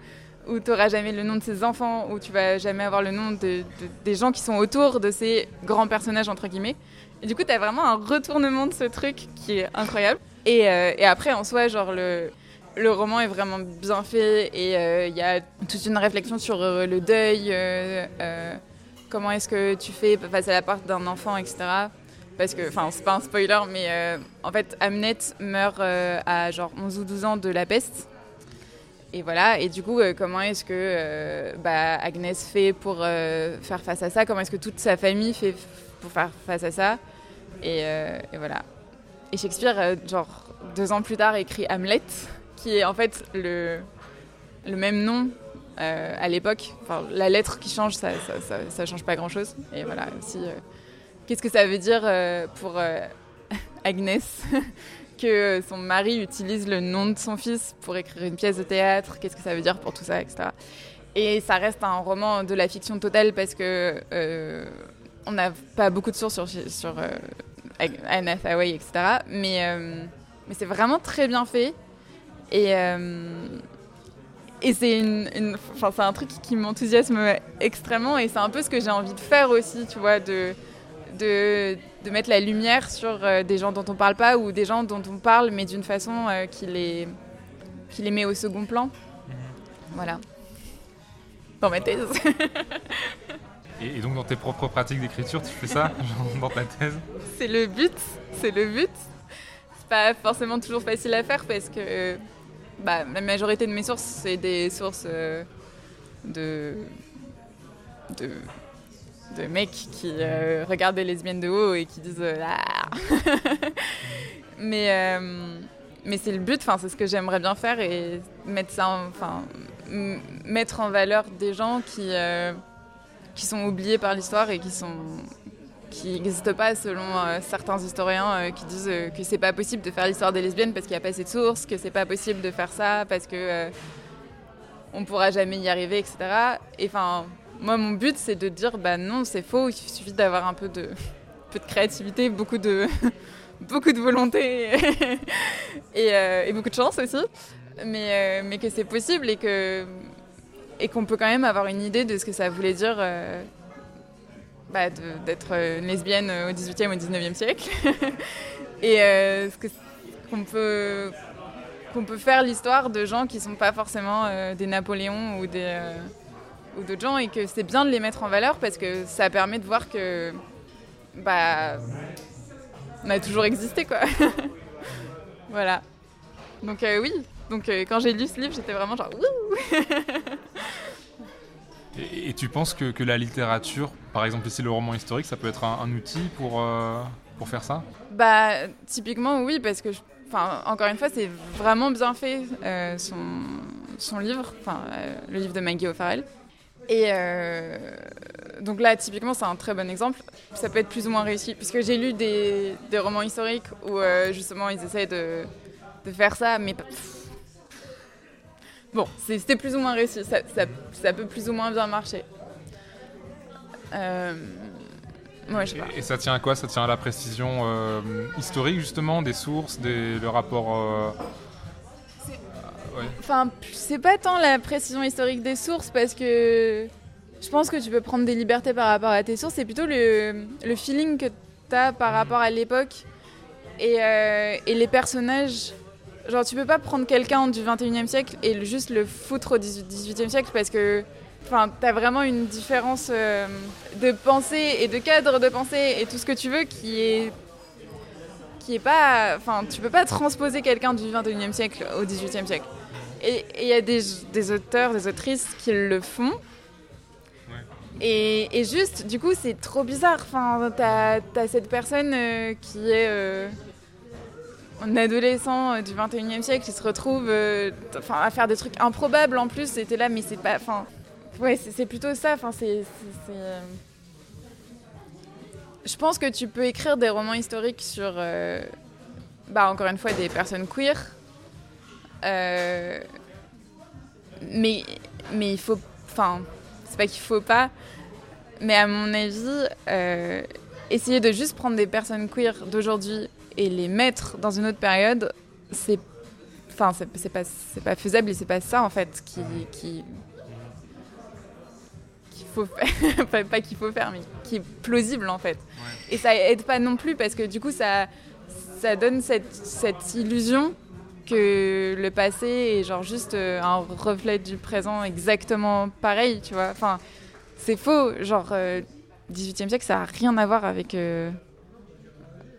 où tu n'auras jamais le nom de ses enfants, où tu vas jamais avoir le nom de, des gens qui sont autour de ces grands personnages, entre guillemets. Du coup, tu as vraiment un retournement de ce truc qui est incroyable. Et, euh, après, en soi, genre, le, le roman est vraiment bien fait et euh, il y a toute une réflexion sur euh, le deuil, comment est-ce que tu fais face à la part d'un enfant, etc. Parce que, enfin, c'est pas un spoiler, mais en fait, Amnet meurt à genre 11 ou 12 ans de la peste. Et voilà, et du coup, comment est-ce que bah, Agnès fait pour faire face à ça? Comment est-ce que toute sa famille fait pour faire face à ça? Euh, et, voilà. Et Shakespeare, euh, genre deux ans plus tard, écrit Hamlet, qui est en fait le, le même nom euh, à l'époque. La lettre qui change, ça, ça, change pas grand-chose. Et voilà, aussi, qu'est-ce que ça veut dire pour Agnès que son mari utilise le nom de son fils pour écrire une pièce de théâtre? Qu'est-ce que ça veut dire pour tout ça, etc. Et ça reste un roman de la fiction totale parce que on n'a pas beaucoup de sources sur Anne Hathaway, etc. Mais, euh, mais c'est vraiment très bien fait. Et, euh, et c'est une, un truc qui m'enthousiasme extrêmement. Et c'est un peu ce que j'ai envie de faire aussi, tu vois, de, de, de mettre la lumière sur euh, des gens dont on parle pas ou des gens dont on parle, mais d'une façon qui, les, qui les met au second plan. Mhm. Voilà. Dans ma thèse. Et, donc dans tes propres pratiques d'écriture, tu fais ça dans ta thèse C'est le but, c'est le but. C'est pas forcément toujours facile à faire parce que bah, la majorité de mes sources, c'est des sources euh, de, de, de mecs qui euh, regardent des lesbiennes de haut et qui disent euh, ah. mais mais c'est le but, enfin c'est ce que j'aimerais bien faire et mettre ça, enfin mettre en valeur des gens qui qui sont oubliés par l'histoire et qui sont qui n'existent pas selon euh, certains historiens euh, qui disent euh, que c'est pas possible de faire l'histoire des lesbiennes parce qu'il n'y a pas assez de sources, que c'est pas possible de faire ça parce que on pourra jamais y arriver, etc. Et enfin, moi mon but c'est de dire bah non c'est faux, il suffit d'avoir un peu de, peu de créativité, beaucoup de beaucoup de volonté et, et, beaucoup de chance aussi, mais, mais que c'est possible et que et qu'on peut quand même avoir une idée de ce que ça voulait dire euh, bah, d'être une lesbienne au 18e ou 19e siècle. et euh, qu'on peut, qu'on peut faire l'histoire de gens qui ne sont pas forcément euh, des Napoléons ou des ou d'autres gens et que c'est bien de les mettre en valeur parce que ça permet de voir que bah on a toujours existé quoi. voilà. Donc oui, donc euh, quand j'ai lu ce livre, j'étais vraiment genre et, tu penses que, la littérature, par exemple ici le roman historique, ça peut être un, outil pour, euh, pour faire ça? Bah typiquement oui, parce que enfin, encore une fois, c'est vraiment bien fait son, son livre, enfin, le livre de Maggie O'Farrell. Et euh, donc là, typiquement, c'est un très bon exemple. Ça peut être plus ou moins réussi, puisque j'ai lu des, des, romans historiques où euh, justement ils essaient de, de, faire ça, mais bon, c'était plus ou moins réussi. Ça, ça, ça, peut plus ou moins bien marcher. Euh... Ouais, je sais pas. Et, ça tient à quoi? Ça tient à la précision euh, historique justement des sources, des, le rapport Enfin, c'est pas tant la précision historique des sources parce que je pense que tu peux prendre des libertés par rapport à tes sources, c'est plutôt le, le, feeling que tu as par rapport à l'époque et, euh, et, les personnages. Genre, tu peux pas prendre quelqu'un du 21e siècle et juste le foutre au 18e siècle parce que enfin, tu as vraiment une différence euh, de pensée et de cadre de pensée et tout ce que tu veux qui est qui est pas enfin tu peux pas transposer quelqu'un du 21e siècle au 18e siècle et il y a des, des, auteurs, des autrices qui le font. Et, et, juste, du coup, c'est trop bizarre. Enfin, t'as as cette personne euh, qui est euh, un adolescent euh, du 21e siècle qui se retrouve enfin, à faire des trucs improbables en plus. C'était là, mais c'est pas. Enfin, ouais, c'est plutôt ça. Enfin, c'est. Je pense que tu peux écrire des romans historiques sur, bah, encore une fois, des personnes queer euh, mais, mais il faut. Enfin, c'est pas qu'il faut pas, mais à mon avis, euh, essayer de juste prendre des personnes queer d'aujourd'hui et les mettre dans une autre période, c'est. Enfin, c'est pas, pas faisable et c'est pas ça en fait qui. qui qu'il faut faire, pas, qu'il faut faire, mais qui est plausible en fait. Et ça aide pas non plus parce que du coup ça, ça donne cette, cette illusion que le passé est genre juste euh, un reflet du présent exactement pareil, tu vois. Enfin, c'est faux. Genre, 18e euh, siècle, ça n'a rien à voir avec, euh,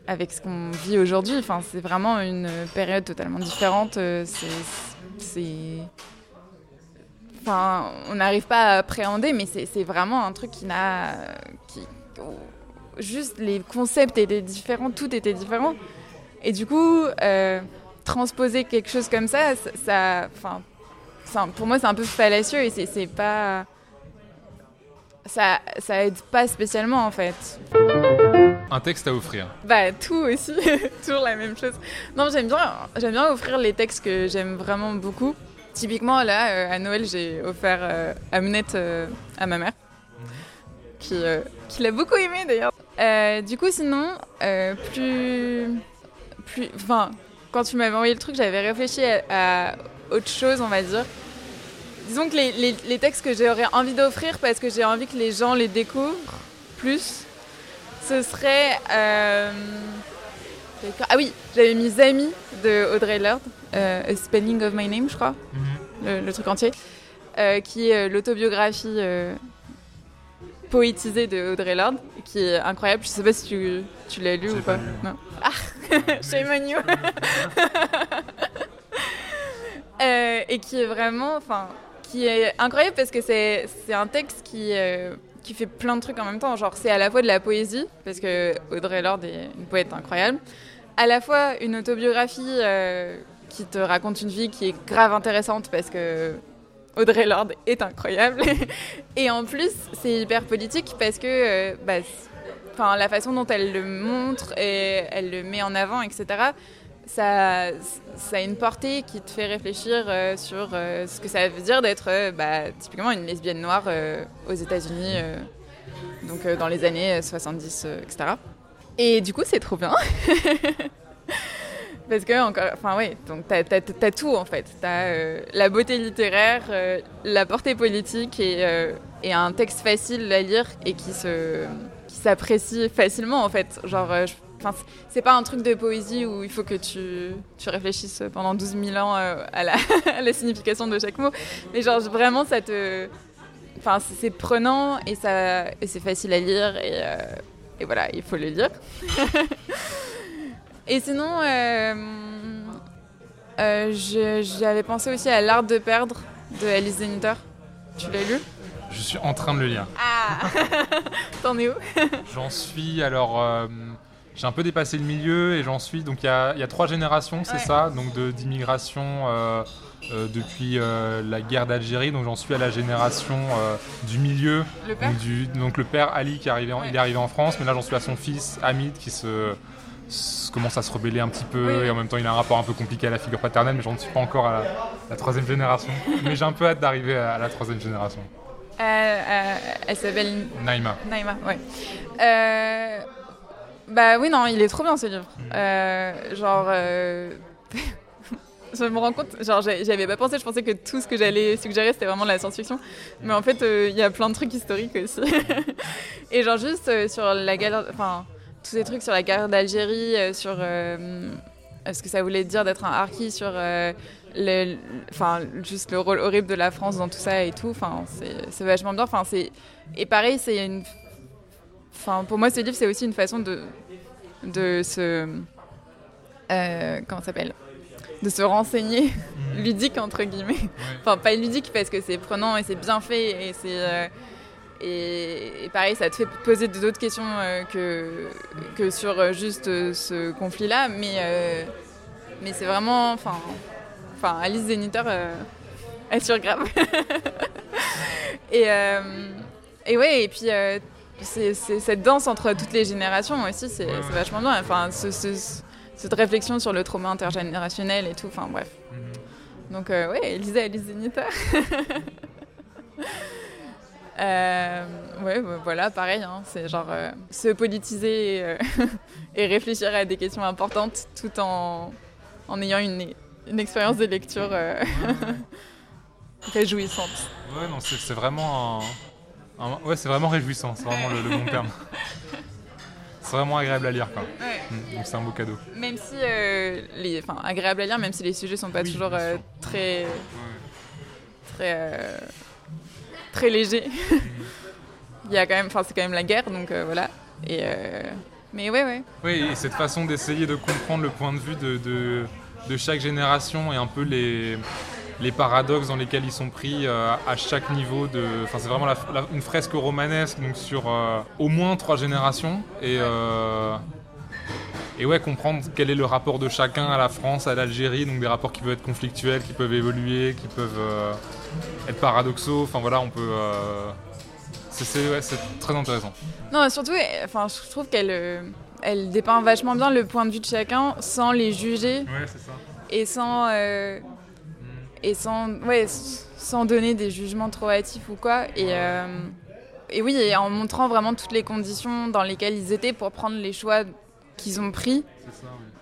avec ce qu'on vit aujourd'hui. Enfin, c'est vraiment une période totalement différente. c'est. Enfin, on n'arrive pas à appréhender, mais c'est vraiment un truc qui n'a. Qui, juste les concepts étaient différents, tout était différent. Et du coup transposer quelque chose comme ça, ça, enfin, pour moi, c'est un peu fallacieux et c'est pas. Ça, ça aide pas spécialement en fait. Un texte à offrir Bah, tout aussi, toujours la même chose. Non, j'aime bien, j'aime bien offrir les textes que j'aime vraiment beaucoup. Typiquement, là, euh, à Noël, j'ai offert euh, Amunette euh, à ma mère, qui, qui l'a beaucoup aimé d'ailleurs. du coup, sinon, plus. plus enfin, quand tu m'avais envoyé le truc, j'avais réfléchi à, autre chose, on va dire. Disons que les, les, textes que j'aurais envie d'offrir parce que j'ai envie que les gens les découvrent plus, ce serait. Euh, ah oui, j'avais mis Zami de Audrey Lorde, euh, A Spelling of My Name, je crois, mhm. le, truc entier, euh, qui est l'autobiographie poétisée de Audrey Lorde, qui est incroyable. Je sais pas si tu, tu l'as lu ou pas. Non. Ah Shame you. Euh, et qui est vraiment, enfin, qui est incroyable parce que c'est un texte qui euh, qui fait plein de trucs en même temps. Genre, c'est à la fois de la poésie parce que Audrey Lorde est une poète incroyable, à la fois une autobiographie euh, qui te raconte une vie qui est grave intéressante parce que Audrey Lorde est incroyable. et en plus, c'est hyper politique parce que bah, enfin, la façon dont elle le montre et elle le met en avant, etc., ça, a une portée qui te fait réfléchir euh, sur euh, ce que ça veut dire d'être euh, bah, typiquement une lesbienne noire aux États-Unis, donc dans les années 70, etc. Et du coup, c'est trop bien. Parce que, encore, enfin, oui, donc t'as as, tout en fait. T'as la beauté littéraire, la portée politique et, un texte facile à lire et qui se s'apprécie facilement en fait. Genre, euh, c'est pas un truc de poésie où il faut que tu, tu réfléchisses pendant 12 000 ans euh, à, la, la, signification de chaque mot. Mais genre, vraiment, ça te. Enfin, c'est prenant et, ça, et c'est facile à lire et, euh, et, voilà, il faut le lire. et sinon, j'avais pensé aussi à L'Art de perdre de Alice Zeniter. Tu l'as lu? Je suis en train de le lire. Ah T'en es où? J'en suis alors. J'ai un peu dépassé le milieu et j'en suis. Donc il y a, y a, trois générations, c'est ça, donc d'immigration euh, euh, depuis euh, la guerre d'Algérie. Donc j'en suis à la génération du milieu. Le père donc, du, donc, le père Ali qui est arrivé il est arrivé en France, mais là j'en suis à son fils Hamid qui se, commence à se rebeller un petit peu et en même temps il a un rapport un peu compliqué à la figure paternelle, mais j'en suis pas encore à la, troisième génération. mais j'ai un peu hâte d'arriver à, la troisième génération. elle s'appelle Naïma. Naïma, ouais. Bah oui, non, il est trop bien ce livre. Euh, genre. Euh, je me rends compte, genre j'avais pas pensé, je pensais que tout ce que j'allais suggérer c'était vraiment de la science-fiction. Mais en fait, euh, il y a plein de trucs historiques aussi. Et genre juste sur la guerre. Enfin, tous ces trucs sur la guerre d'Algérie, sur. ce que ça voulait dire d'être un harki, sur. Le, enfin, juste le rôle horrible de la France dans tout ça et tout. Enfin, c'est vachement bien. Et pareil, c'est une Enfin, pour moi, ce livre, c'est aussi une façon de, de se. Euh, comment s'appelle? De se renseigner, mhm. ludique entre guillemets. Enfin, pas ludique parce que c'est prenant et c'est bien fait et c'est. Euh, et, pareil, ça te fait poser d'autres questions euh, que, que sur juste ce conflit-là, mais, mais c'est vraiment. Enfin, enfin, Alice Zeniter, elle surgrave. et, et ouais, et puis c'est cette danse entre toutes les générations aussi, c'est vachement bien. Enfin, cette réflexion sur le trauma intergénérationnel et tout, enfin bref. Mhm. Donc, euh, ouais, Elisa Elise Zenita. euh, ouais, bah, voilà, pareil, hein, c'est genre euh, se politiser et, euh, et, réfléchir à des questions importantes tout en, en ayant une, une expérience de lecture réjouissante. Ouais, non, c'est vraiment un ouais, c'est vraiment réjouissant, c'est vraiment le, bon terme. C'est vraiment agréable à lire, quoi. Mm, donc c'est un beau cadeau. Même si, euh, les, enfin, agréable à lire, même si les sujets sont pas toujours euh, très, très, euh, très légers. Mm. Il y a quand même, enfin, c'est quand même la guerre, donc voilà. Et mais ouais, ouais. Oui, et cette façon d'essayer de comprendre le point de vue de, de, de chaque génération et un peu les les paradoxes dans lesquels ils sont pris euh, à chaque niveau de. Enfin, c'est vraiment une fresque romanesque donc sur euh, au moins trois générations et euh, et ouais comprendre quel est le rapport de chacun à la France, à l'Algérie, donc des rapports qui peuvent être conflictuels, qui peuvent évoluer, qui peuvent être paradoxaux. Enfin voilà, on peut. c'est très intéressant. Non, surtout, enfin, je trouve qu'elle elle dépeint vachement bien le point de vue de chacun sans les juger. Ouais, c'est ça. Et sans et sans, ouais, sans donner des jugements trop hâtifs ou quoi. Et, euh, et oui, et en montrant vraiment toutes les conditions dans lesquelles ils étaient pour prendre les choix qu'ils ont pris.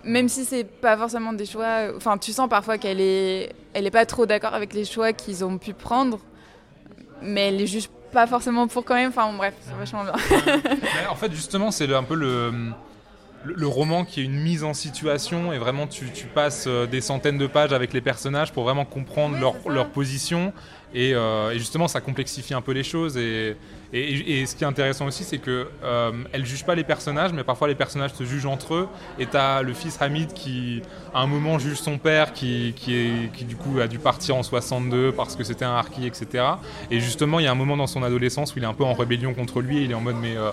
Même si c'est pas forcément des choix. Enfin, tu sens parfois qu'elle est, elle est pas trop d'accord avec les choix qu'ils ont pu prendre, mais elle les juge pas forcément pour quand même. Enfin, bref, c'est vachement bien. en fait, justement, c'est un peu le le, roman qui est une mise en situation et vraiment tu, passes euh, des centaines de pages avec les personnages pour vraiment comprendre leur, position euh, et, justement ça complexifie un peu les choses et, et, ce qui est intéressant aussi, c'est que euh, elle juge pas les personnages, mais parfois les personnages se jugent entre eux. Et as le fils Hamid qui, à un moment, juge son père, qui, qui, du coup a dû partir en 62 parce que c'était un harki, etc. Et justement, il y a un moment dans son adolescence où il est un peu en rébellion contre lui. Il est en mode, mais, euh,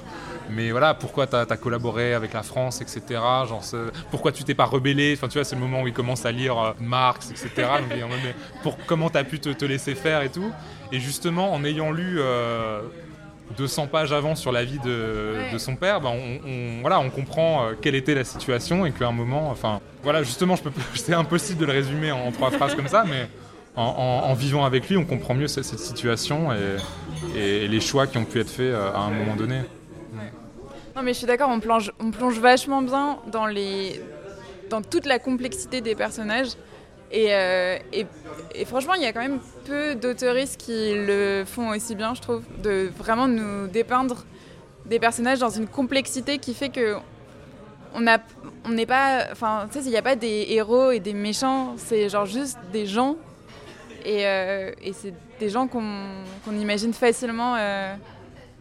mais voilà, pourquoi tu as, collaboré avec la France, etc. Genre, pourquoi tu t'es pas rebellé? Enfin, tu vois, c'est le moment où il commence à lire euh, Marx, etc. Donc, il est en mode, mais pour, comment tu as pu te, te, laisser faire et tout? Et justement, en ayant lu 200 pages avant sur la vie de, son père, ben on, voilà, on comprend euh, quelle était la situation et qu'à un moment, enfin, voilà, justement, je peux, c'est impossible de le résumer en, trois phrases comme ça, mais en, vivant avec lui, on comprend mieux cette, situation et, les choix qui ont pu être faits euh, à un moment donné. Non, mais je suis d'accord, on plonge, on plonge vachement bien dans les, dans toute la complexité des personnages. Euh, et, franchement, il y a quand même peu d'auteuristes qui le font aussi bien, je trouve, de vraiment nous dépeindre des personnages dans une complexité qui fait que on n'est pas, enfin, tu sais, il n'y a pas des héros et des méchants, c'est genre juste des gens, et, euh, c'est des gens qu'on imagine facilement euh,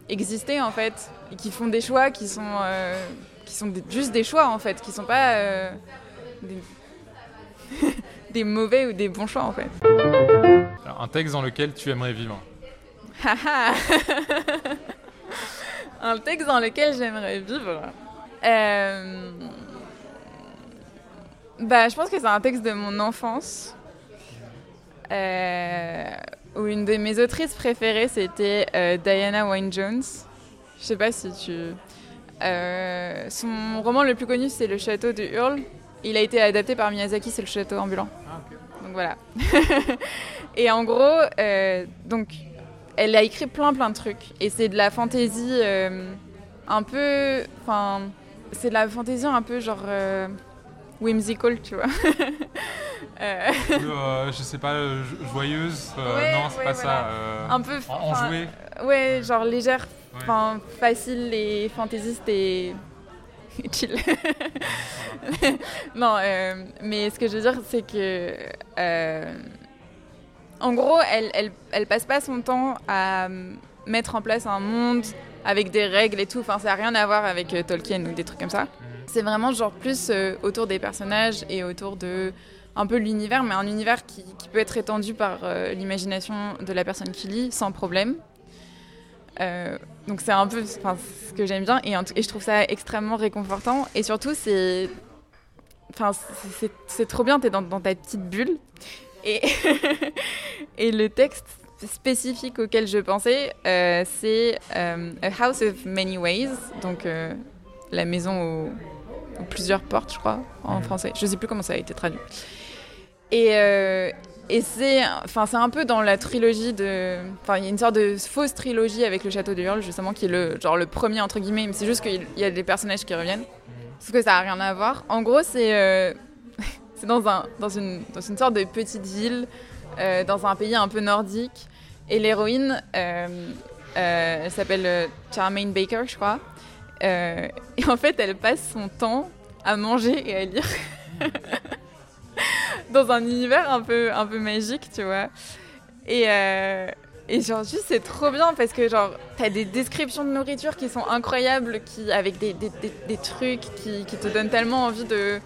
exister en fait, et qui font des choix qui sont, qui sont juste des choix en fait, qui sont pas des mauvais ou des bons choix en fait. Alors, un texte dans lequel tu aimerais vivre Un texte dans lequel j'aimerais vivre Euh, bah, je pense que c'est un texte de mon enfance. Euh, où une de mes autrices préférées, c'était euh, Diana Wynne-Jones. Je sais pas si tu... Euh, son roman le plus connu, c'est Le Château de Hurle. Il a été adapté par Miyazaki, c'est Le Château ambulant. Ah, Donc voilà. et en gros, euh, donc, elle a écrit plein plein de trucs. Et c'est de la fantaisie euh, un peu... Enfin, c'est de la fantaisie un peu genre... euh, whimsical, tu vois. Je sais pas, jo- joyeuse. Ouais, non, c'est ouais, pas voilà. ça. un peu... enjouée. Ouais, genre légère, Ouais. facile et fantaisiste et chill. non, euh, mais ce que je veux dire, c'est que. euh, en gros, elle, elle, elle passe pas son temps à mettre en place un monde avec des règles et tout. Enfin, ça n'a rien à voir avec euh, Tolkien ou des trucs comme ça. C'est vraiment genre plus autour des personnages et autour de un peu l'univers, mais un univers qui, qui peut être étendu par l'imagination de la personne qui lit sans problème. Donc c'est un peu enfin, ce que j'aime bien. Et, je trouve ça extrêmement réconfortant. Et surtout c'est enfin c'est- trop bien. T'es dans, dans ta petite bulle. Et et le texte spécifique auquel je pensais euh, c'est euh, A House of Many Ways. Donc euh, la maison aux, aux plusieurs portes je crois en français. Je sais plus comment ça a été traduit. Et et c'est enfin un peu dans la trilogie de enfin il y a une sorte de fausse trilogie avec le château de Hurle justement qui est le genre le premier entre guillemets mais c'est juste qu'il y a des personnages qui reviennent. Sauf que ça a rien à voir. En gros c'est euh, dans un dans une dans une sorte de petite ville euh, dans un pays un peu nordique. Et l'héroïne euh, elle s'appelle Charmaine Baker je crois. Et en fait elle passe son temps à manger et à lire dans un univers un peu, un peu magique, tu vois. Et, euh, et genre, juste, c'est trop bien parce que, genre, t'as des descriptions de nourriture qui sont incroyables, qui, avec des, des, des, trucs qui, qui te donnent tellement envie de.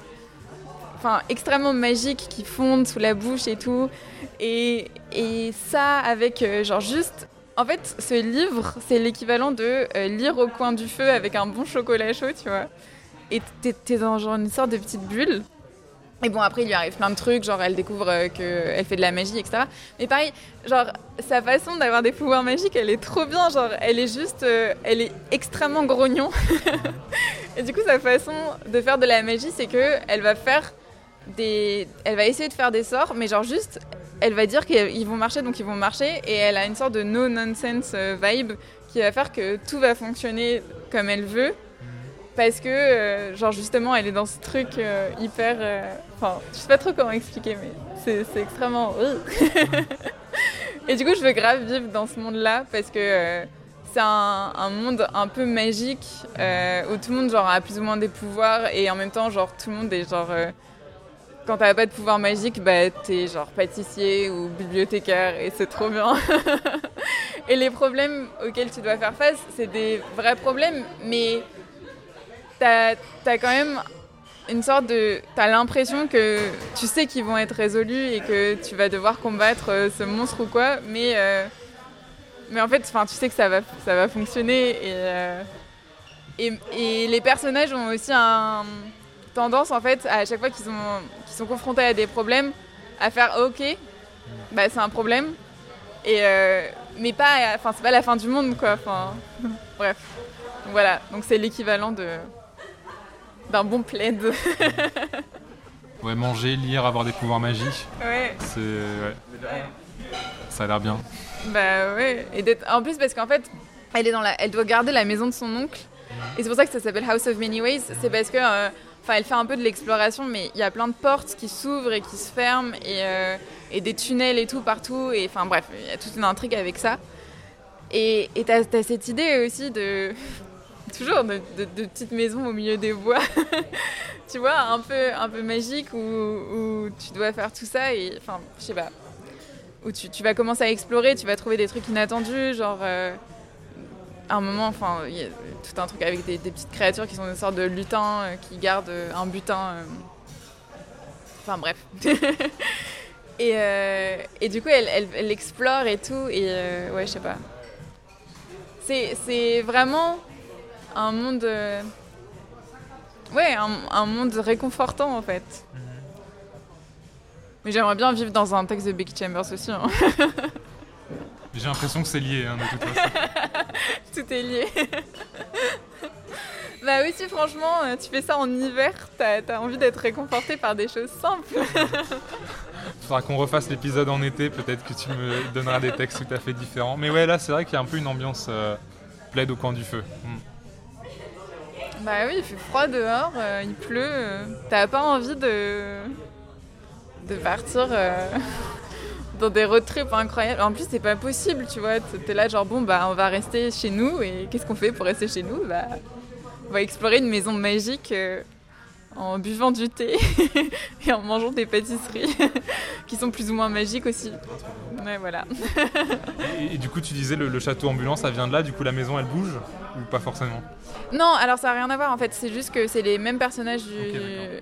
Enfin, extrêmement magiques, qui fondent sous la bouche et tout. Et, et ça, avec, euh, genre, juste. En fait, ce livre, c'est l'équivalent de euh, lire au coin du feu avec un bon chocolat chaud, tu vois. Et t'es dans genre une sorte de petite bulle. Et bon, après, il lui arrive plein de trucs, genre elle découvre euh, qu'elle fait de la magie, etc. Mais pareil, genre, sa façon d'avoir des pouvoirs magiques, elle est trop bien, genre, elle est juste, euh, elle est extrêmement grognon. Et du coup, sa façon de faire de la magie, c'est que elle va faire des... Elle va essayer de faire des sorts, mais genre juste, elle va dire qu'ils vont marcher, donc ils vont marcher, et elle a une sorte de no-nonsense euh, vibe qui va faire que tout va fonctionner comme elle veut parce que euh, genre justement elle est dans ce truc euh, hyper euh, enfin je sais pas trop comment expliquer mais c'est extrêmement et du coup je veux grave vivre dans ce monde là parce que c'est un, un monde un peu magique où tout le monde genre a plus ou moins des pouvoirs et en même temps genre tout le monde est genre quand t'as pas de pouvoir magique bah t'es genre pâtissier ou bibliothécaire et c'est trop bien. Et les problèmes auxquels tu dois faire face c'est des vrais problèmes mais t'as as quand même une sorte de. T'as l'impression que tu sais qu'ils vont être résolus et que tu vas devoir combattre euh, ce monstre ou quoi, mais. euh, mais en fait, tu sais que ça va, ça va fonctionner et, euh, et, et les personnages ont aussi un tendance en fait à chaque fois qu'ils ont qu'ils sont confrontés à des problèmes à faire ok bah c'est un problème et mais pas enfin c'est pas la fin du monde quoi bref Donc voilà donc c'est l'équivalent de d'un bon plaid Ouais, manger, lire, avoir des pouvoirs magiques, ouais c'est. Ouais. Ça a l'air bien. Bah ouais, et d'être- en plus parce qu'en fait, elle est dans la, elle doit garder la maison de son oncle, et c'est pour ça que ça s'appelle House of Many Ways. C'est parce que, euh, enfin, elle fait un peu de l'exploration, mais il y a plein de portes qui s'ouvrent et qui se ferment, et, euh, et des tunnels et tout partout, et enfin bref, il y a toute une intrigue avec ça. Et et t'as as cette idée aussi de toujours de, petites maisons au milieu des bois, tu vois, un peu un peu magique où, tu dois faire tout ça et enfin, je sais pas où tu, vas commencer à explorer, tu vas trouver des trucs inattendus, genre euh, à un moment, enfin, il y a tout un truc avec des, petites créatures qui sont des sortes de lutins euh, qui gardent un butin. euh. Enfin bref. et, et du coup, elle, elle, elle explore et tout, et ouais, je sais pas. C'est vraiment un monde. euh, ouais, un, monde réconfortant en fait. Mhm. Mais j'aimerais bien vivre dans un texte de Becky Chambers aussi. Hein. J'ai l'impression que c'est lié, hein, de toute façon. Tout est lié. bah oui, si franchement, euh, tu fais ça en hiver, t'as as envie d'être réconforté par des choses simples. Il faudra qu'on refasse l'épisode en été, peut-être que tu me donneras des textes tout à fait différents. Mais ouais, là, c'est vrai qu'il y a un peu une ambiance euh, plaide au coin du feu. Hmm. Bah oui, il fait froid dehors, euh, il pleut. T'as pas envie de, de partir dans des road trips incroyables. En plus, c'est pas possible, tu vois. T'es là, genre, bon, bah, on va rester chez nous. Et qu'est-ce qu'on fait pour rester chez nous? Bah, on va explorer une maison magique euh, en buvant du thé et en mangeant des pâtisseries qui sont plus ou moins magiques aussi. Ouais, voilà. et, du coup, tu disais le, château ambulant, ça vient de là. Du coup, la maison, elle bouge ou pas forcément? Non, alors ça n'a rien à voir en fait. C'est juste que c'est les mêmes personnages du.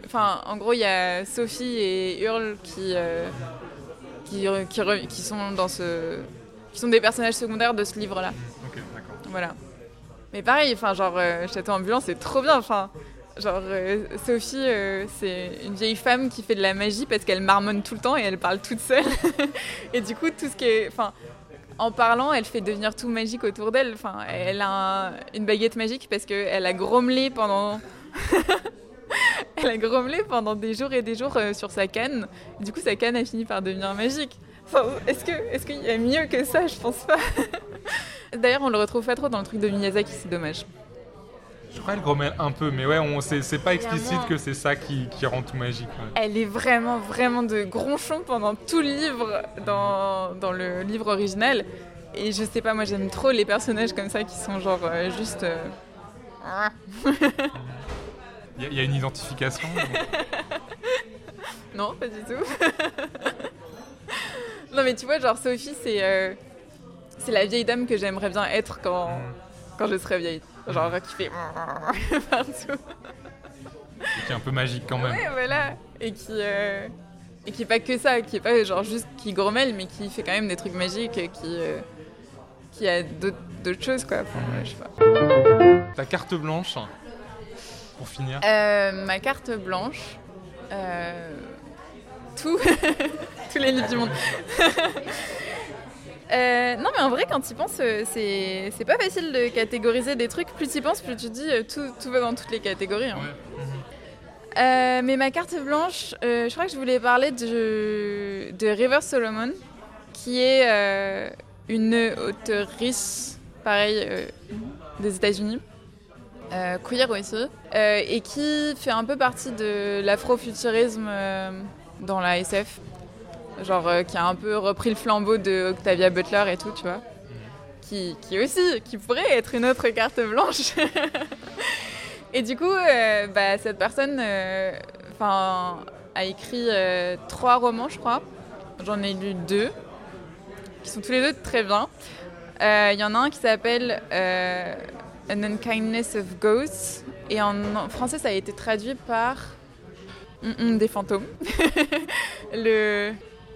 enfin, en gros, il y a Sophie et Hurl qui. Euh, qui, qui, sont dans ce qui sont des personnages secondaires de ce livre-là. Ok, d'accord. Voilà. Mais pareil, enfin genre euh, Château ambulant, c'est trop bien. Enfin, genre euh, Sophie, euh, c'est une vieille femme qui fait de la magie parce qu'elle marmonne tout le temps et elle parle toute seule. et du coup, tout ce qui est, enfin, en parlant, elle fait devenir tout magique autour d'elle. Enfin, elle a une baguette magique parce qu'elle a grommelé pendant elle a grommelé pendant des jours et des jours euh, sur sa canne. Du coup, sa canne a fini par devenir magique. est-ce qu'il y a mieux que ça? Je pense pas. D'ailleurs, on le retrouve pas trop dans le truc de Miyazaki, c'est dommage. Je crois qu'elle grommelle un peu, mais ouais, on, c'est, pas explicite que c'est ça qui, rend tout magique. Elle est vraiment, vraiment de gronchon pendant tout le livre, dans, dans, le livre original. Et je sais pas, moi j'aime trop les personnages comme ça qui sont genre euh, juste. Euh, Il y, a une identification Non, pas du tout. non, mais tu vois, genre Sophie, c'est euh, c'est la vieille dame que j'aimerais bien être quand, mm. quand je serai vieille. Genre qui fait partout. Et qui est un peu magique quand même. Ouais, voilà. Et qui. Euh, et qui est pas que ça, qui est pas genre juste qui grommelle, mais qui fait quand même des trucs magiques, qui, euh, qui a d'autres choses quoi. je sais pas. Ta carte blanche, pour finir euh, Ma carte blanche. Euh, tout. Tous les livres du monde. Euh, non, mais en vrai, quand tu y penses, c'est pas facile de catégoriser des trucs. Plus tu y penses, plus tu dis tout, tout va dans toutes les catégories. Hein. mais ma carte blanche, je crois que je voulais parler de, de River Solomon, qui est une auteurice, pareil, des États-Unis, euh, queer aussi, euh, et qui fait un peu partie de l'afrofuturisme euh, dans la SF. Genre, qui a un peu repris le flambeau de Octavia Butler et tout, tu vois. Qui, qui aussi, qui pourrait être une autre carte blanche. et du coup, bah, cette personne enfin a écrit trois romans, je crois. J'en ai lu deux, qui sont tous les deux très bien. Il y en a un qui s'appelle An Unkindness of Ghosts. Et en, français, ça a été traduit par des fantômes. le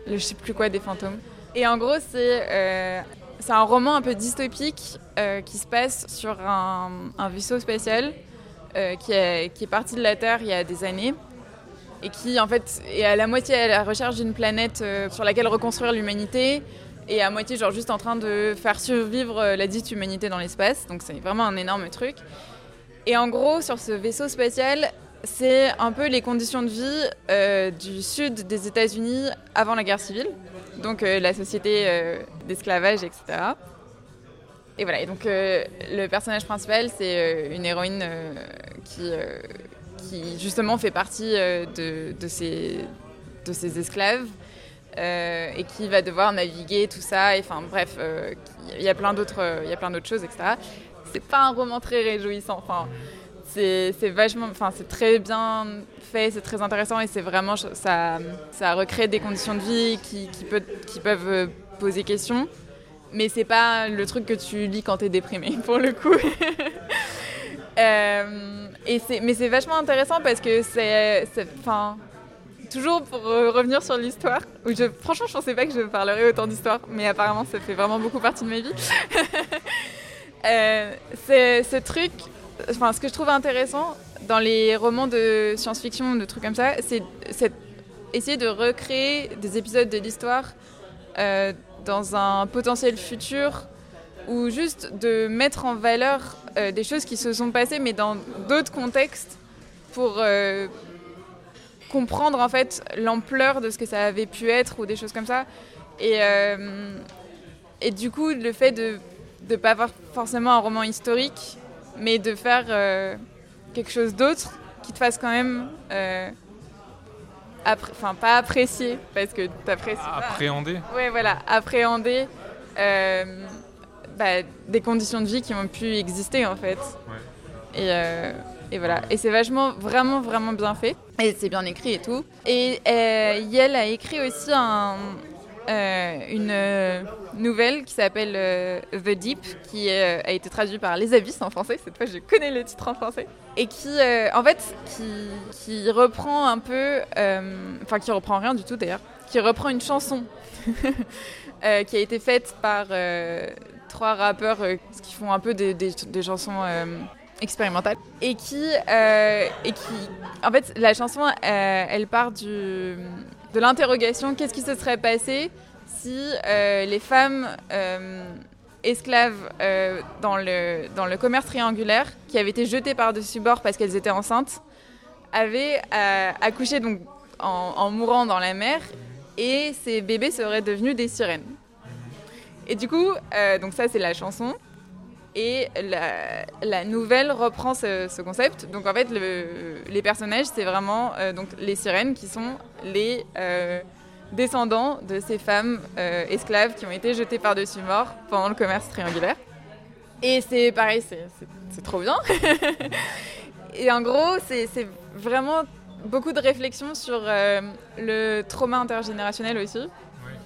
je sais plus quoi des fantômes. Et en gros, c'est euh, un roman un peu dystopique euh, qui se passe sur un, vaisseau spatial euh, qui, est, qui est parti de la Terre il y a des années et qui en fait est à la moitié à la recherche d'une planète sur laquelle reconstruire l'humanité et à moitié genre juste en train de faire survivre euh, la dite humanité dans l'espace. Donc c'est vraiment un énorme truc. Et en gros, sur ce vaisseau spatial, c'est un peu les conditions de vie euh, du sud des États-Unis avant la guerre civile, donc euh, la société d'esclavage, etc. Et voilà, et donc le personnage principal, c'est une héroïne qui, justement fait partie de, ces, esclaves euh, et qui va devoir naviguer tout ça. Enfin bref, euh, il y a plein d'autres, il y a plein d'autres choses, etc. C'est pas un roman très réjouissant. Enfin, c'est vachement, enfin c'est très bien fait, c'est très intéressant et c'est vraiment ça, ça recrée des conditions de vie qui, qui, peut, qui peuvent euh, poser question. Mais c'est pas le truc que tu lis quand t'es déprimé, pour le coup. et mais c'est vachement intéressant parce que c'est, enfin, toujours pour euh, revenir sur l'histoire, je, franchement, je pensais pas que je parlerais autant d'histoire, mais apparemment, ça fait vraiment beaucoup partie de ma vie. euh, c'est ce truc, enfin, ce que je trouve intéressant dans les romans de science-fiction, de trucs comme ça, c'est essayer de recréer des épisodes de l'histoire euh, dans un potentiel futur ou juste de mettre en valeur euh, des choses qui se sont passées mais dans d'autres contextes pour euh, comprendre en fait l'ampleur de ce que ça avait pu être ou des choses comme ça. Et, et du coup, le fait de ne pas avoir forcément un roman historique, mais de faire quelque chose d'autre qui te fasse quand même enfin pas apprécier parce que tu apprécies appréhender. Ouais voilà appréhender euh, bah, des conditions de vie qui ont pu exister en fait. Et, euh, et, voilà. Et c'est vachement vraiment vraiment bien fait. Et c'est bien écrit et tout. Et euh, Yel a écrit aussi un, euh, une euh, nouvelle qui s'appelle euh, The Deep, qui a été traduite par Les Abysses en français. Cette fois, je connais le titre en français. Et qui, en fait, qui, qui, reprend un peu, enfin, qui reprend rien du tout d'ailleurs, qui reprend une chanson qui a été faite par trois rappeurs qui font un peu des, des, chansons expérimentales et qui, et qui, en fait, la chanson, elle part du de l'interrogation qu'est-ce qui se serait passé si euh, les femmes euh, esclaves euh, dans, le, commerce triangulaire, qui avaient été jetées par-dessus bord parce qu'elles étaient enceintes, avaient accouché donc, en, mourant dans la mer et ces bébés seraient devenus des sirènes. Et du coup, donc ça c'est la chanson. Et la, nouvelle reprend ce, concept. Donc en fait, les personnages, c'est vraiment donc les sirènes qui sont les euh, descendants de ces femmes euh, esclaves qui ont été jetées par-dessus mort pendant le commerce triangulaire. Et c'est pareil, c'est trop bien. et en gros, c'est vraiment beaucoup de réflexion sur euh, le trauma intergénérationnel aussi.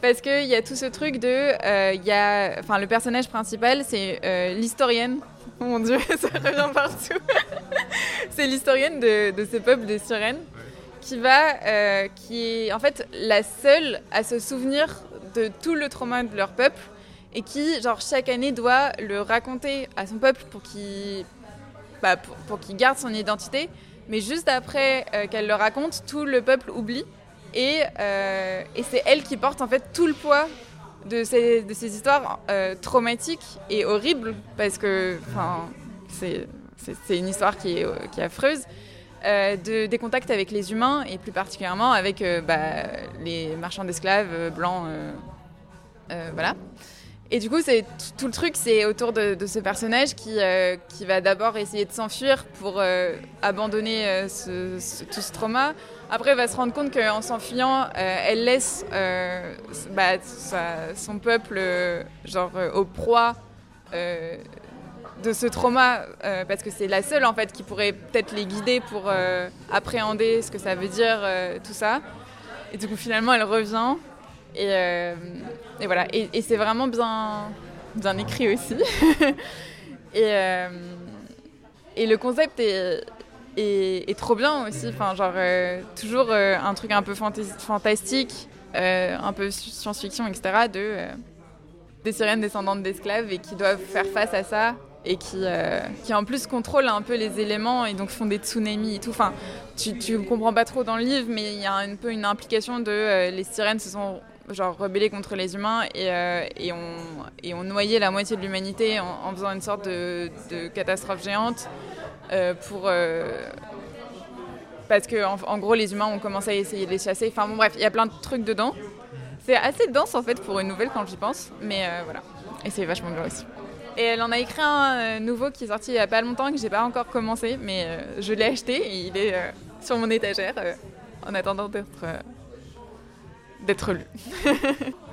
Parce qu'il y a tout ce truc de. il y a, enfin, le personnage principal, c'est l'historienne. Oh mon dieu, ça revient partout. c'est l'historienne de, de, ce peuple de sirènes qui va, euh, qui est en fait la seule à se souvenir de tout le trauma de leur peuple et qui, genre, chaque année doit le raconter à son peuple pour qu'il bah, pour, qu'il garde son identité. Mais juste après euh, qu'elle le raconte, tout le peuple oublie. Et, euh, et c'est elle qui porte en fait tout le poids de ces, histoires traumatiques et horribles parce que c'est une histoire qui est, affreuse. Euh, de, des contacts avec les humains et plus particulièrement avec euh, bah, les marchands d'esclaves euh, blancs. voilà. Et du coup, c'est tout le truc, c'est autour de, ce personnage qui va d'abord essayer de s'enfuir pour abandonner tout ce trauma. Après, elle va se rendre compte qu'en s'enfuyant, elle laisse bah, son peuple genre au proie de ce trauma, euh, parce que c'est la seule en fait qui pourrait peut-être les guider pour euh, appréhender ce que ça veut dire, euh, tout ça. Et du coup, finalement, elle revient. Et, voilà. Et, c'est vraiment bien, bien écrit aussi. et, et le concept est, est, trop bien aussi. Enfin, genre, toujours un truc un peu fantastique, un peu science-fiction, etc. de des sirènes descendantes d'esclaves et qui doivent faire face à ça et qui, euh, qui en plus contrôlent un peu les éléments et donc font des tsunamis et tout. Enfin, tu ne comprends pas trop dans le livre, mais il y a un peu une implication de euh, les sirènes se sont genre rebellées contre les humains et, euh, et, ont, et ont noyé la moitié de l'humanité en, faisant une sorte de catastrophe géante pour parce que en, gros les humains ont commencé à essayer de les chasser. Enfin bon bref, il y a plein de trucs dedans. C'est assez dense en fait pour une nouvelle quand j'y pense, mais voilà. Et c'est vachement bien aussi. Et elle en a écrit un euh, nouveau qui est sorti il n'y a pas longtemps, que j'ai pas encore commencé, mais euh, je l'ai acheté et il est euh, sur mon étagère en attendant d'être d'être lu.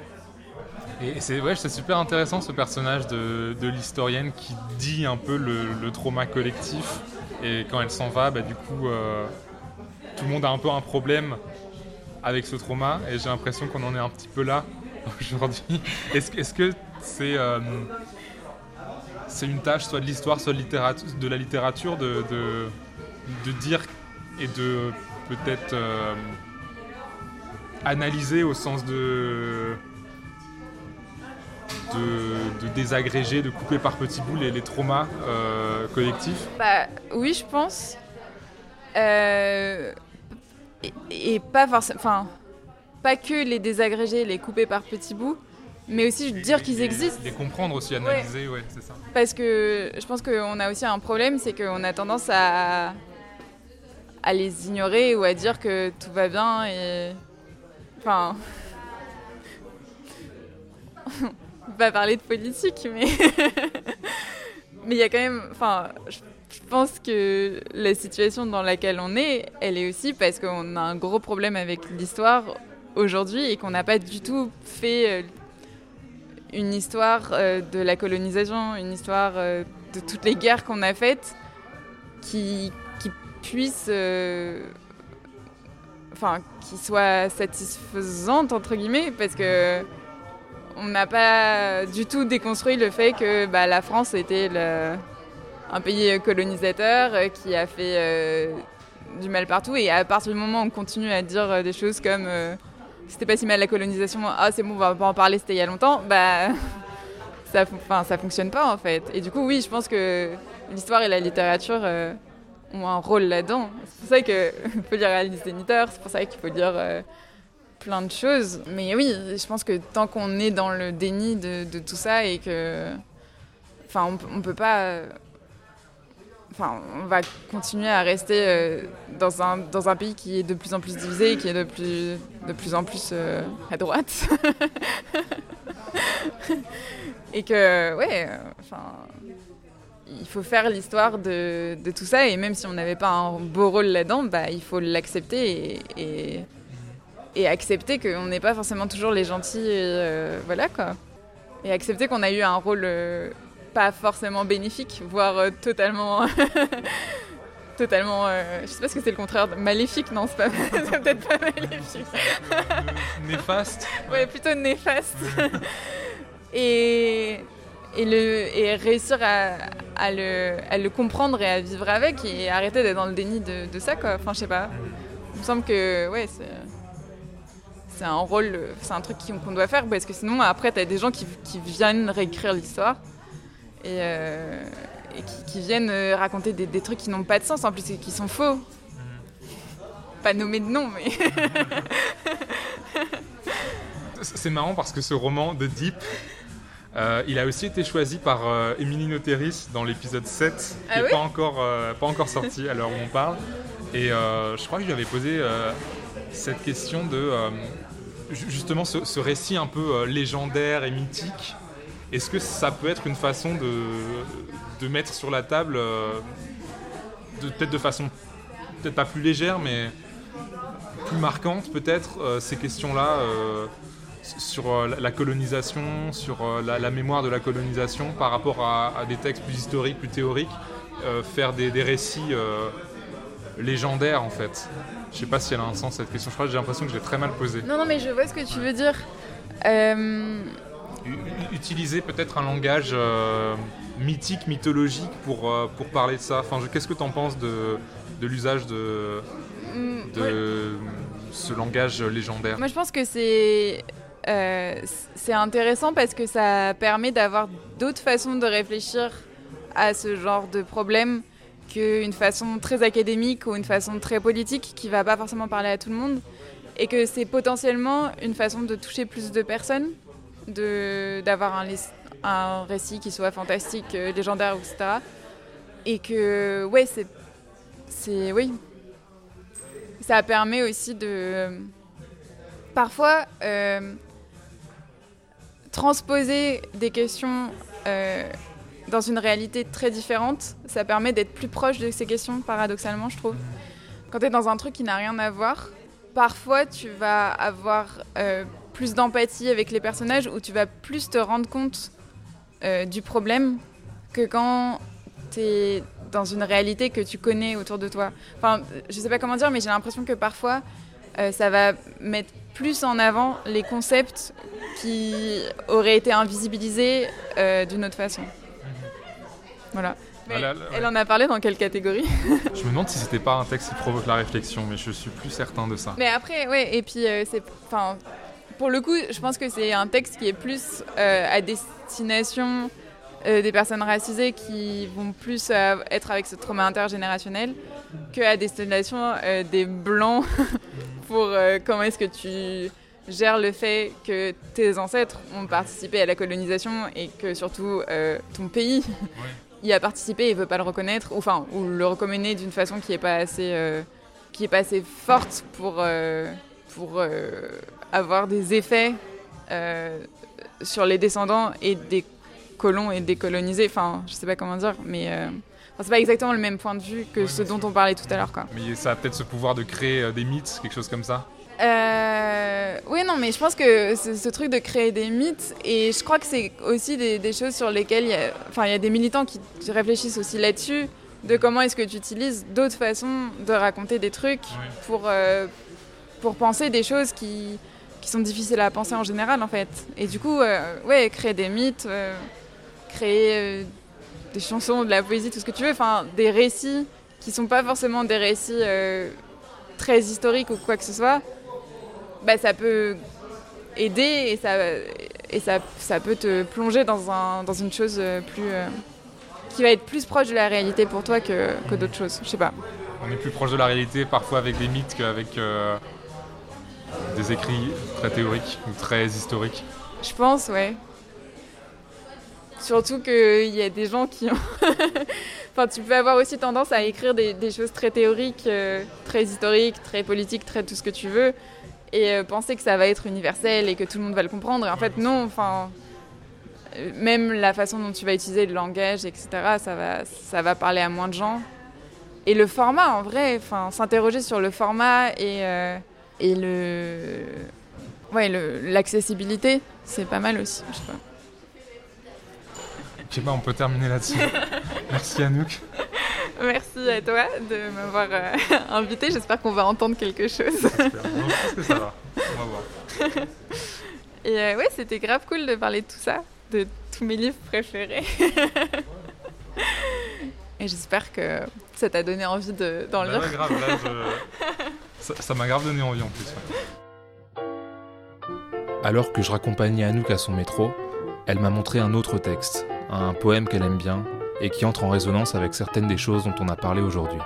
et c'est ouais, super intéressant ce personnage de, l'historienne qui dit un peu le, trauma collectif. Et quand elle s'en va, bah, du coup, tout le monde a un peu un problème avec ce trauma. Et j'ai l'impression qu'on en est un petit peu là aujourd'hui. Est-ce que c'est c'est une tâche soit de l'histoire, soit de, de, la littérature de, de, dire et de peut-être euh, analyser au sens de, de, désagréger, de couper par petits bouts les, traumas euh, collectifs? Bah oui, je pense. Euh, et, et pas forcément. Enfin, pas que les désagréger, les couper par petits bouts, mais aussi dire qu'ils existent. Les comprendre aussi, analyser, ouais, c'est ça. Parce que je pense qu'on a aussi un problème, c'est qu'on a tendance à, à les ignorer ou à dire que tout va bien et. Enfin. Pas parler de politique, mais. mais il y a quand même. Enfin, je je pense que la situation dans laquelle on est, elle est aussi parce qu'on a un gros problème avec l'histoire aujourd'hui et qu'on n'a pas du tout fait euh, une histoire euh, de la colonisation, une histoire euh, de toutes les guerres qu'on a faites qui, qui puisse. Enfin, qui soit satisfaisante, entre guillemets, parce que on n'a pas du tout déconstruit le fait que bah, la France était un pays colonisateur euh, qui a fait euh, du mal partout. Et à partir du moment où on continue à dire euh, des choses comme c'était pas si mal la colonisation, ah c'est bon, on va pas en parler, c'était il y a longtemps, bah ça, enfin, ça fonctionne pas en fait. Et du coup, oui, je pense que l'histoire et la littérature ont un rôle là-dedans. C'est pour ça qu'il faut lire Alice Zéniteur, c'est pour ça qu'il faut lire plein de choses. Mais oui, je pense que tant qu'on est dans le déni de, tout ça et que. Enfin, on, on peut pas enfin, on va continuer à rester euh, dans, un, dans un pays qui est de plus en plus divisé et qui est de plus, de plus en plus euh, à droite. et que, ouais, enfin, il faut faire l'histoire de, tout ça. Et même si on n'avait pas un beau rôle là-dedans, bah, il faut l'accepter et, accepter qu'on n'est pas forcément toujours les gentils. Et, euh, voilà quoi. Et accepter qu'on a eu un rôle pas forcément bénéfique, voire euh, totalement. totalement. Euh, je sais pas ce que c'est le contraire. Maléfique, non, c'est, pas, peut-être pas maléfique. néfaste Ouais, plutôt néfaste. et, et, le, et réussir à, à, le, à le comprendre et à vivre avec et arrêter d'être dans le déni de, de ça, quoi. Enfin, je sais pas. Il me semble que, ouais, c'est c'est un rôle, c'est un truc qu'on doit faire parce que sinon après tu as des gens qui, qui viennent réécrire l'histoire et, euh, qui, viennent euh, raconter des, trucs qui n'ont pas de sens en plus et qui sont faux. Pas nommé de nom, mais. C'est marrant parce que ce roman de Deep, euh, il a aussi été choisi par Émilie Noteris dans l'épisode 7, qui n'est ah pas, encore, pas encore sorti à l'heure où on parle. Et je crois que je lui avais posé cette question de justement ce, récit un peu légendaire et mythique est-ce que ça peut être une façon de, mettre sur la table, euh, peut-être de façon peut-être pas plus légère, mais plus marquante peut-être, euh, ces questions-là euh, sur la colonisation, sur la, mémoire de la colonisation par rapport à, des textes plus historiques, plus théoriques, faire des récits légendaires en fait? Je sais pas si elle a un sens cette question. Je crois que j'ai l'impression que je l'ai très mal posée. Non, non, mais je vois ce que tu veux dire. Utiliser peut-être un langage euh, mythique, mythologique pour, euh, pour parler de ça. Enfin, Qu'est-ce que tu en penses de, de l'usage de, mm, de ce langage légendaire? Moi je pense que c'est euh, c'est intéressant parce que ça permet d'avoir d'autres façons de réfléchir à ce genre de problème qu'une façon très académique ou une façon très politique qui va pas forcément parler à tout le monde et que c'est potentiellement une façon de toucher plus de personnes d'avoir un, un, récit qui soit fantastique, euh, légendaire, etc. Et que, ouais, c'est. oui. Ça permet aussi de. Parfois, euh, transposer des questions euh, dans une réalité très différente, ça permet d'être plus proche de ces questions, paradoxalement, je trouve. Quand tu es dans un truc qui n'a rien à voir, parfois tu vas avoir plus d'empathie avec les personnages, où tu vas plus te rendre compte euh, du problème que quand tu es dans une réalité que tu connais autour de toi. Enfin, je sais pas comment dire, mais j'ai l'impression que parfois, euh, ça va mettre plus en avant les concepts qui auraient été invisibilisés euh, d'une autre façon. Voilà. Ah elle en a parlé dans quelle catégorie Je me demande si c'était pas un texte qui provoque la réflexion, mais je suis plus certain de ça. Mais après, ouais, et puis c'est, enfin, pour le coup, je pense que c'est un texte qui est plus euh, à destination euh, des personnes racisées qui vont plus euh, être avec ce trauma intergénérationnel que à destination des blancs pour comment est-ce que tu gères le fait que tes ancêtres ont participé à la colonisation et que surtout ton pays y a participé et veut pas le reconnaître, ou, enfin, ou le reconnaît d'une façon qui est pas assez, euh, qui est pas assez forte pour, euh, pour euh, avoir des effets sur les descendants et des colons et des colonisés. Enfin, je sais pas comment dire, mais c'est pas exactement le même point de vue que ce dont on parlait tout à l'heure. Mais ça a peut-être ce pouvoir de créer des mythes, quelque chose comme ça euh, oui, non, mais je pense que ce truc de créer des mythes, et je crois que c'est aussi des, choses sur lesquelles il y, a, enfin, il y a des militants qui réfléchissent aussi là-dessus, de comment est-ce que tu utilises d'autres façons de raconter des trucs pour, euh, pour penser des choses qui, qui sont difficiles à penser en général, en fait. Et du coup, euh, ouais, créer des mythes, créer des chansons, de la poésie, tout ce que tu veux, enfin, des récits qui sont pas forcément des récits très historiques ou quoi que ce soit, bah, ça peut aider et ça, et ça, ça peut te plonger dans, un, dans une chose plus. Euh, qui va être plus proche de la réalité pour toi que, que d'autres choses. Je sais pas. On est plus proche de la réalité parfois avec des mythes qu'avec euh, des écrits très théoriques ou très historiques. Je pense, ouais. Surtout qu'il y a des gens qui ont. enfin, tu peux avoir aussi tendance à écrire des, des choses très théoriques, euh, très historiques, très politiques, très tout ce que tu veux et euh, penser que ça va être universel et que tout le monde va le comprendre. Et en fait, non, enfin, euh, même la façon dont tu vas utiliser le langage, etc., ça va, ça va parler à moins de gens. Et le format, en vrai, enfin, s'interroger sur le format et, euh, et le, ouais, l'accessibilité, c'est pas mal aussi. Je sais pas. Ok, bah on peut terminer là-dessus. Merci Anouk. Merci à toi de m'avoir euh, invité. J'espère qu'on va entendre quelque chose. je pense que ça va. On va voir. Et euh, ouais, c'était grave cool de parler de tout ça, de tous mes livres préférés. Et j'espère que ça t'a donné envie d'en bah lire. Grave, ça m'a grave donné envie en plus. Alors que je raccompagnais Anouk à son métro, elle m'a montré un autre texte, un poème qu'elle aime bien, et qui entre en résonance avec certaines des choses dont on a parlé aujourd'hui.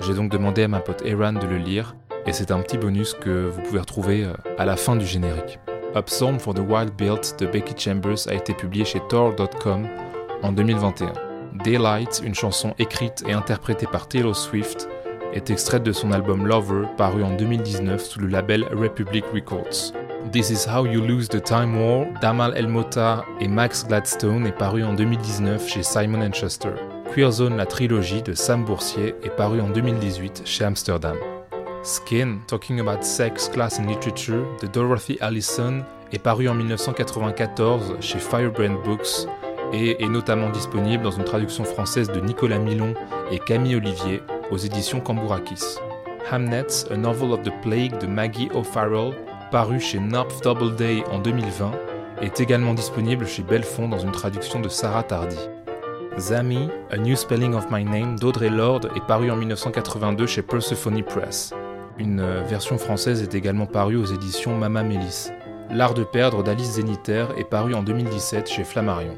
J'ai donc demandé à ma pote Eran de le lire, et c'est un petit bonus que vous pouvez retrouver euh, à la fin du générique. Psalm for the Wild Built de Becky Chambers a été publié chez Tor.com en 2021. Daylight, une chanson écrite et interprétée par Taylor Swift, est extraite de son album Lover paru en 2019 sous le label Republic Records. This is How You Lose the Time War d'Amal El Mota et Max Gladstone est paru en 2019 chez Simon Schuster. Queer Zone, la trilogie de Sam Boursier est paru en 2018 chez Amsterdam. Skin, Talking About Sex, Class and Literature de Dorothy Allison est paru en 1994 chez Firebrand Books et est notamment disponible dans une traduction française de Nicolas Milon et Camille Olivier aux éditions Cambourakis. Hamnet, A Novel of the Plague de Maggie O'Farrell paru chez Knopf Doubleday en 2020, est également disponible chez Belfond dans une traduction de Sarah Tardy. Zami, A New Spelling of My Name d'Audrey Lord est paru en 1982 chez Persephone Press. Une euh, version française est également parue aux éditions Mama Mélis. L'art de perdre d'Alice Zeniter est paru en 2017 chez Flammarion.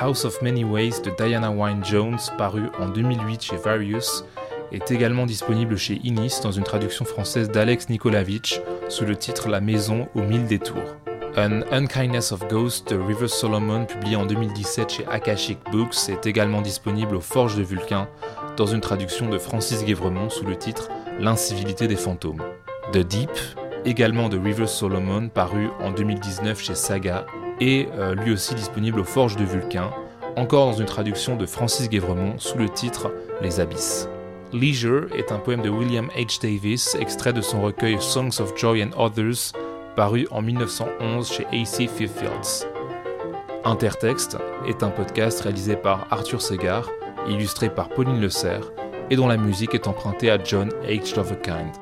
House of Many Ways de Diana Wynne Jones, paru en 2008 chez Various, est également disponible chez Inis dans une traduction française d'Alex Nikolavitch sous le titre La maison aux mille détours. An Unkindness of Ghost de River Solomon, publié en 2017 chez Akashic Books, est également disponible aux Forges de Vulcain dans une traduction de Francis Guévremont sous le titre L'incivilité des fantômes. The Deep, également de River Solomon, paru en 2019 chez Saga, et euh, lui aussi disponible aux Forges de Vulcain, encore dans une traduction de Francis Guévremont sous le titre Les Abysses. Leisure est un poème de William H. Davis, extrait de son recueil Songs of Joy and Others, paru en 1911 chez A.C. Fields. Intertexte est un podcast réalisé par Arthur Segar, illustré par Pauline Le Serre, et dont la musique est empruntée à John H. Loverkind.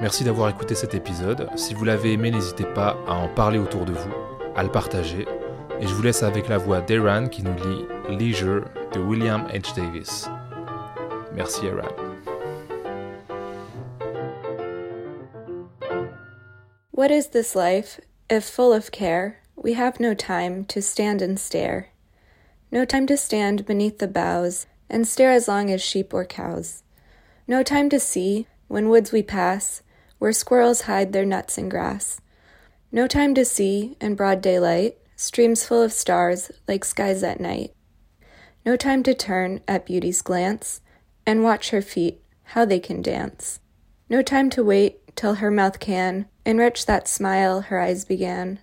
Merci d'avoir écouté cet épisode. Si vous l'avez aimé, n'hésitez pas à en parler autour de vous, à le partager. Et je vous laisse avec la voix d'Eran qui nous lit Leisure de William H. Davis. Merci Eran. What is this life, if full of care, we have no time to stand and stare? No time to stand beneath the boughs and stare as long as sheep or cows. No time to see, when woods we pass, where squirrels hide their nuts and grass. No time to see, in broad daylight, streams full of stars like skies at night. No time to turn at beauty's glance and watch her feet, how they can dance. No time to wait till her mouth can enrich that smile her eyes began.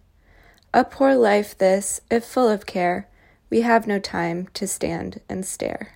A poor life this, if full of care, we have no time to stand and stare.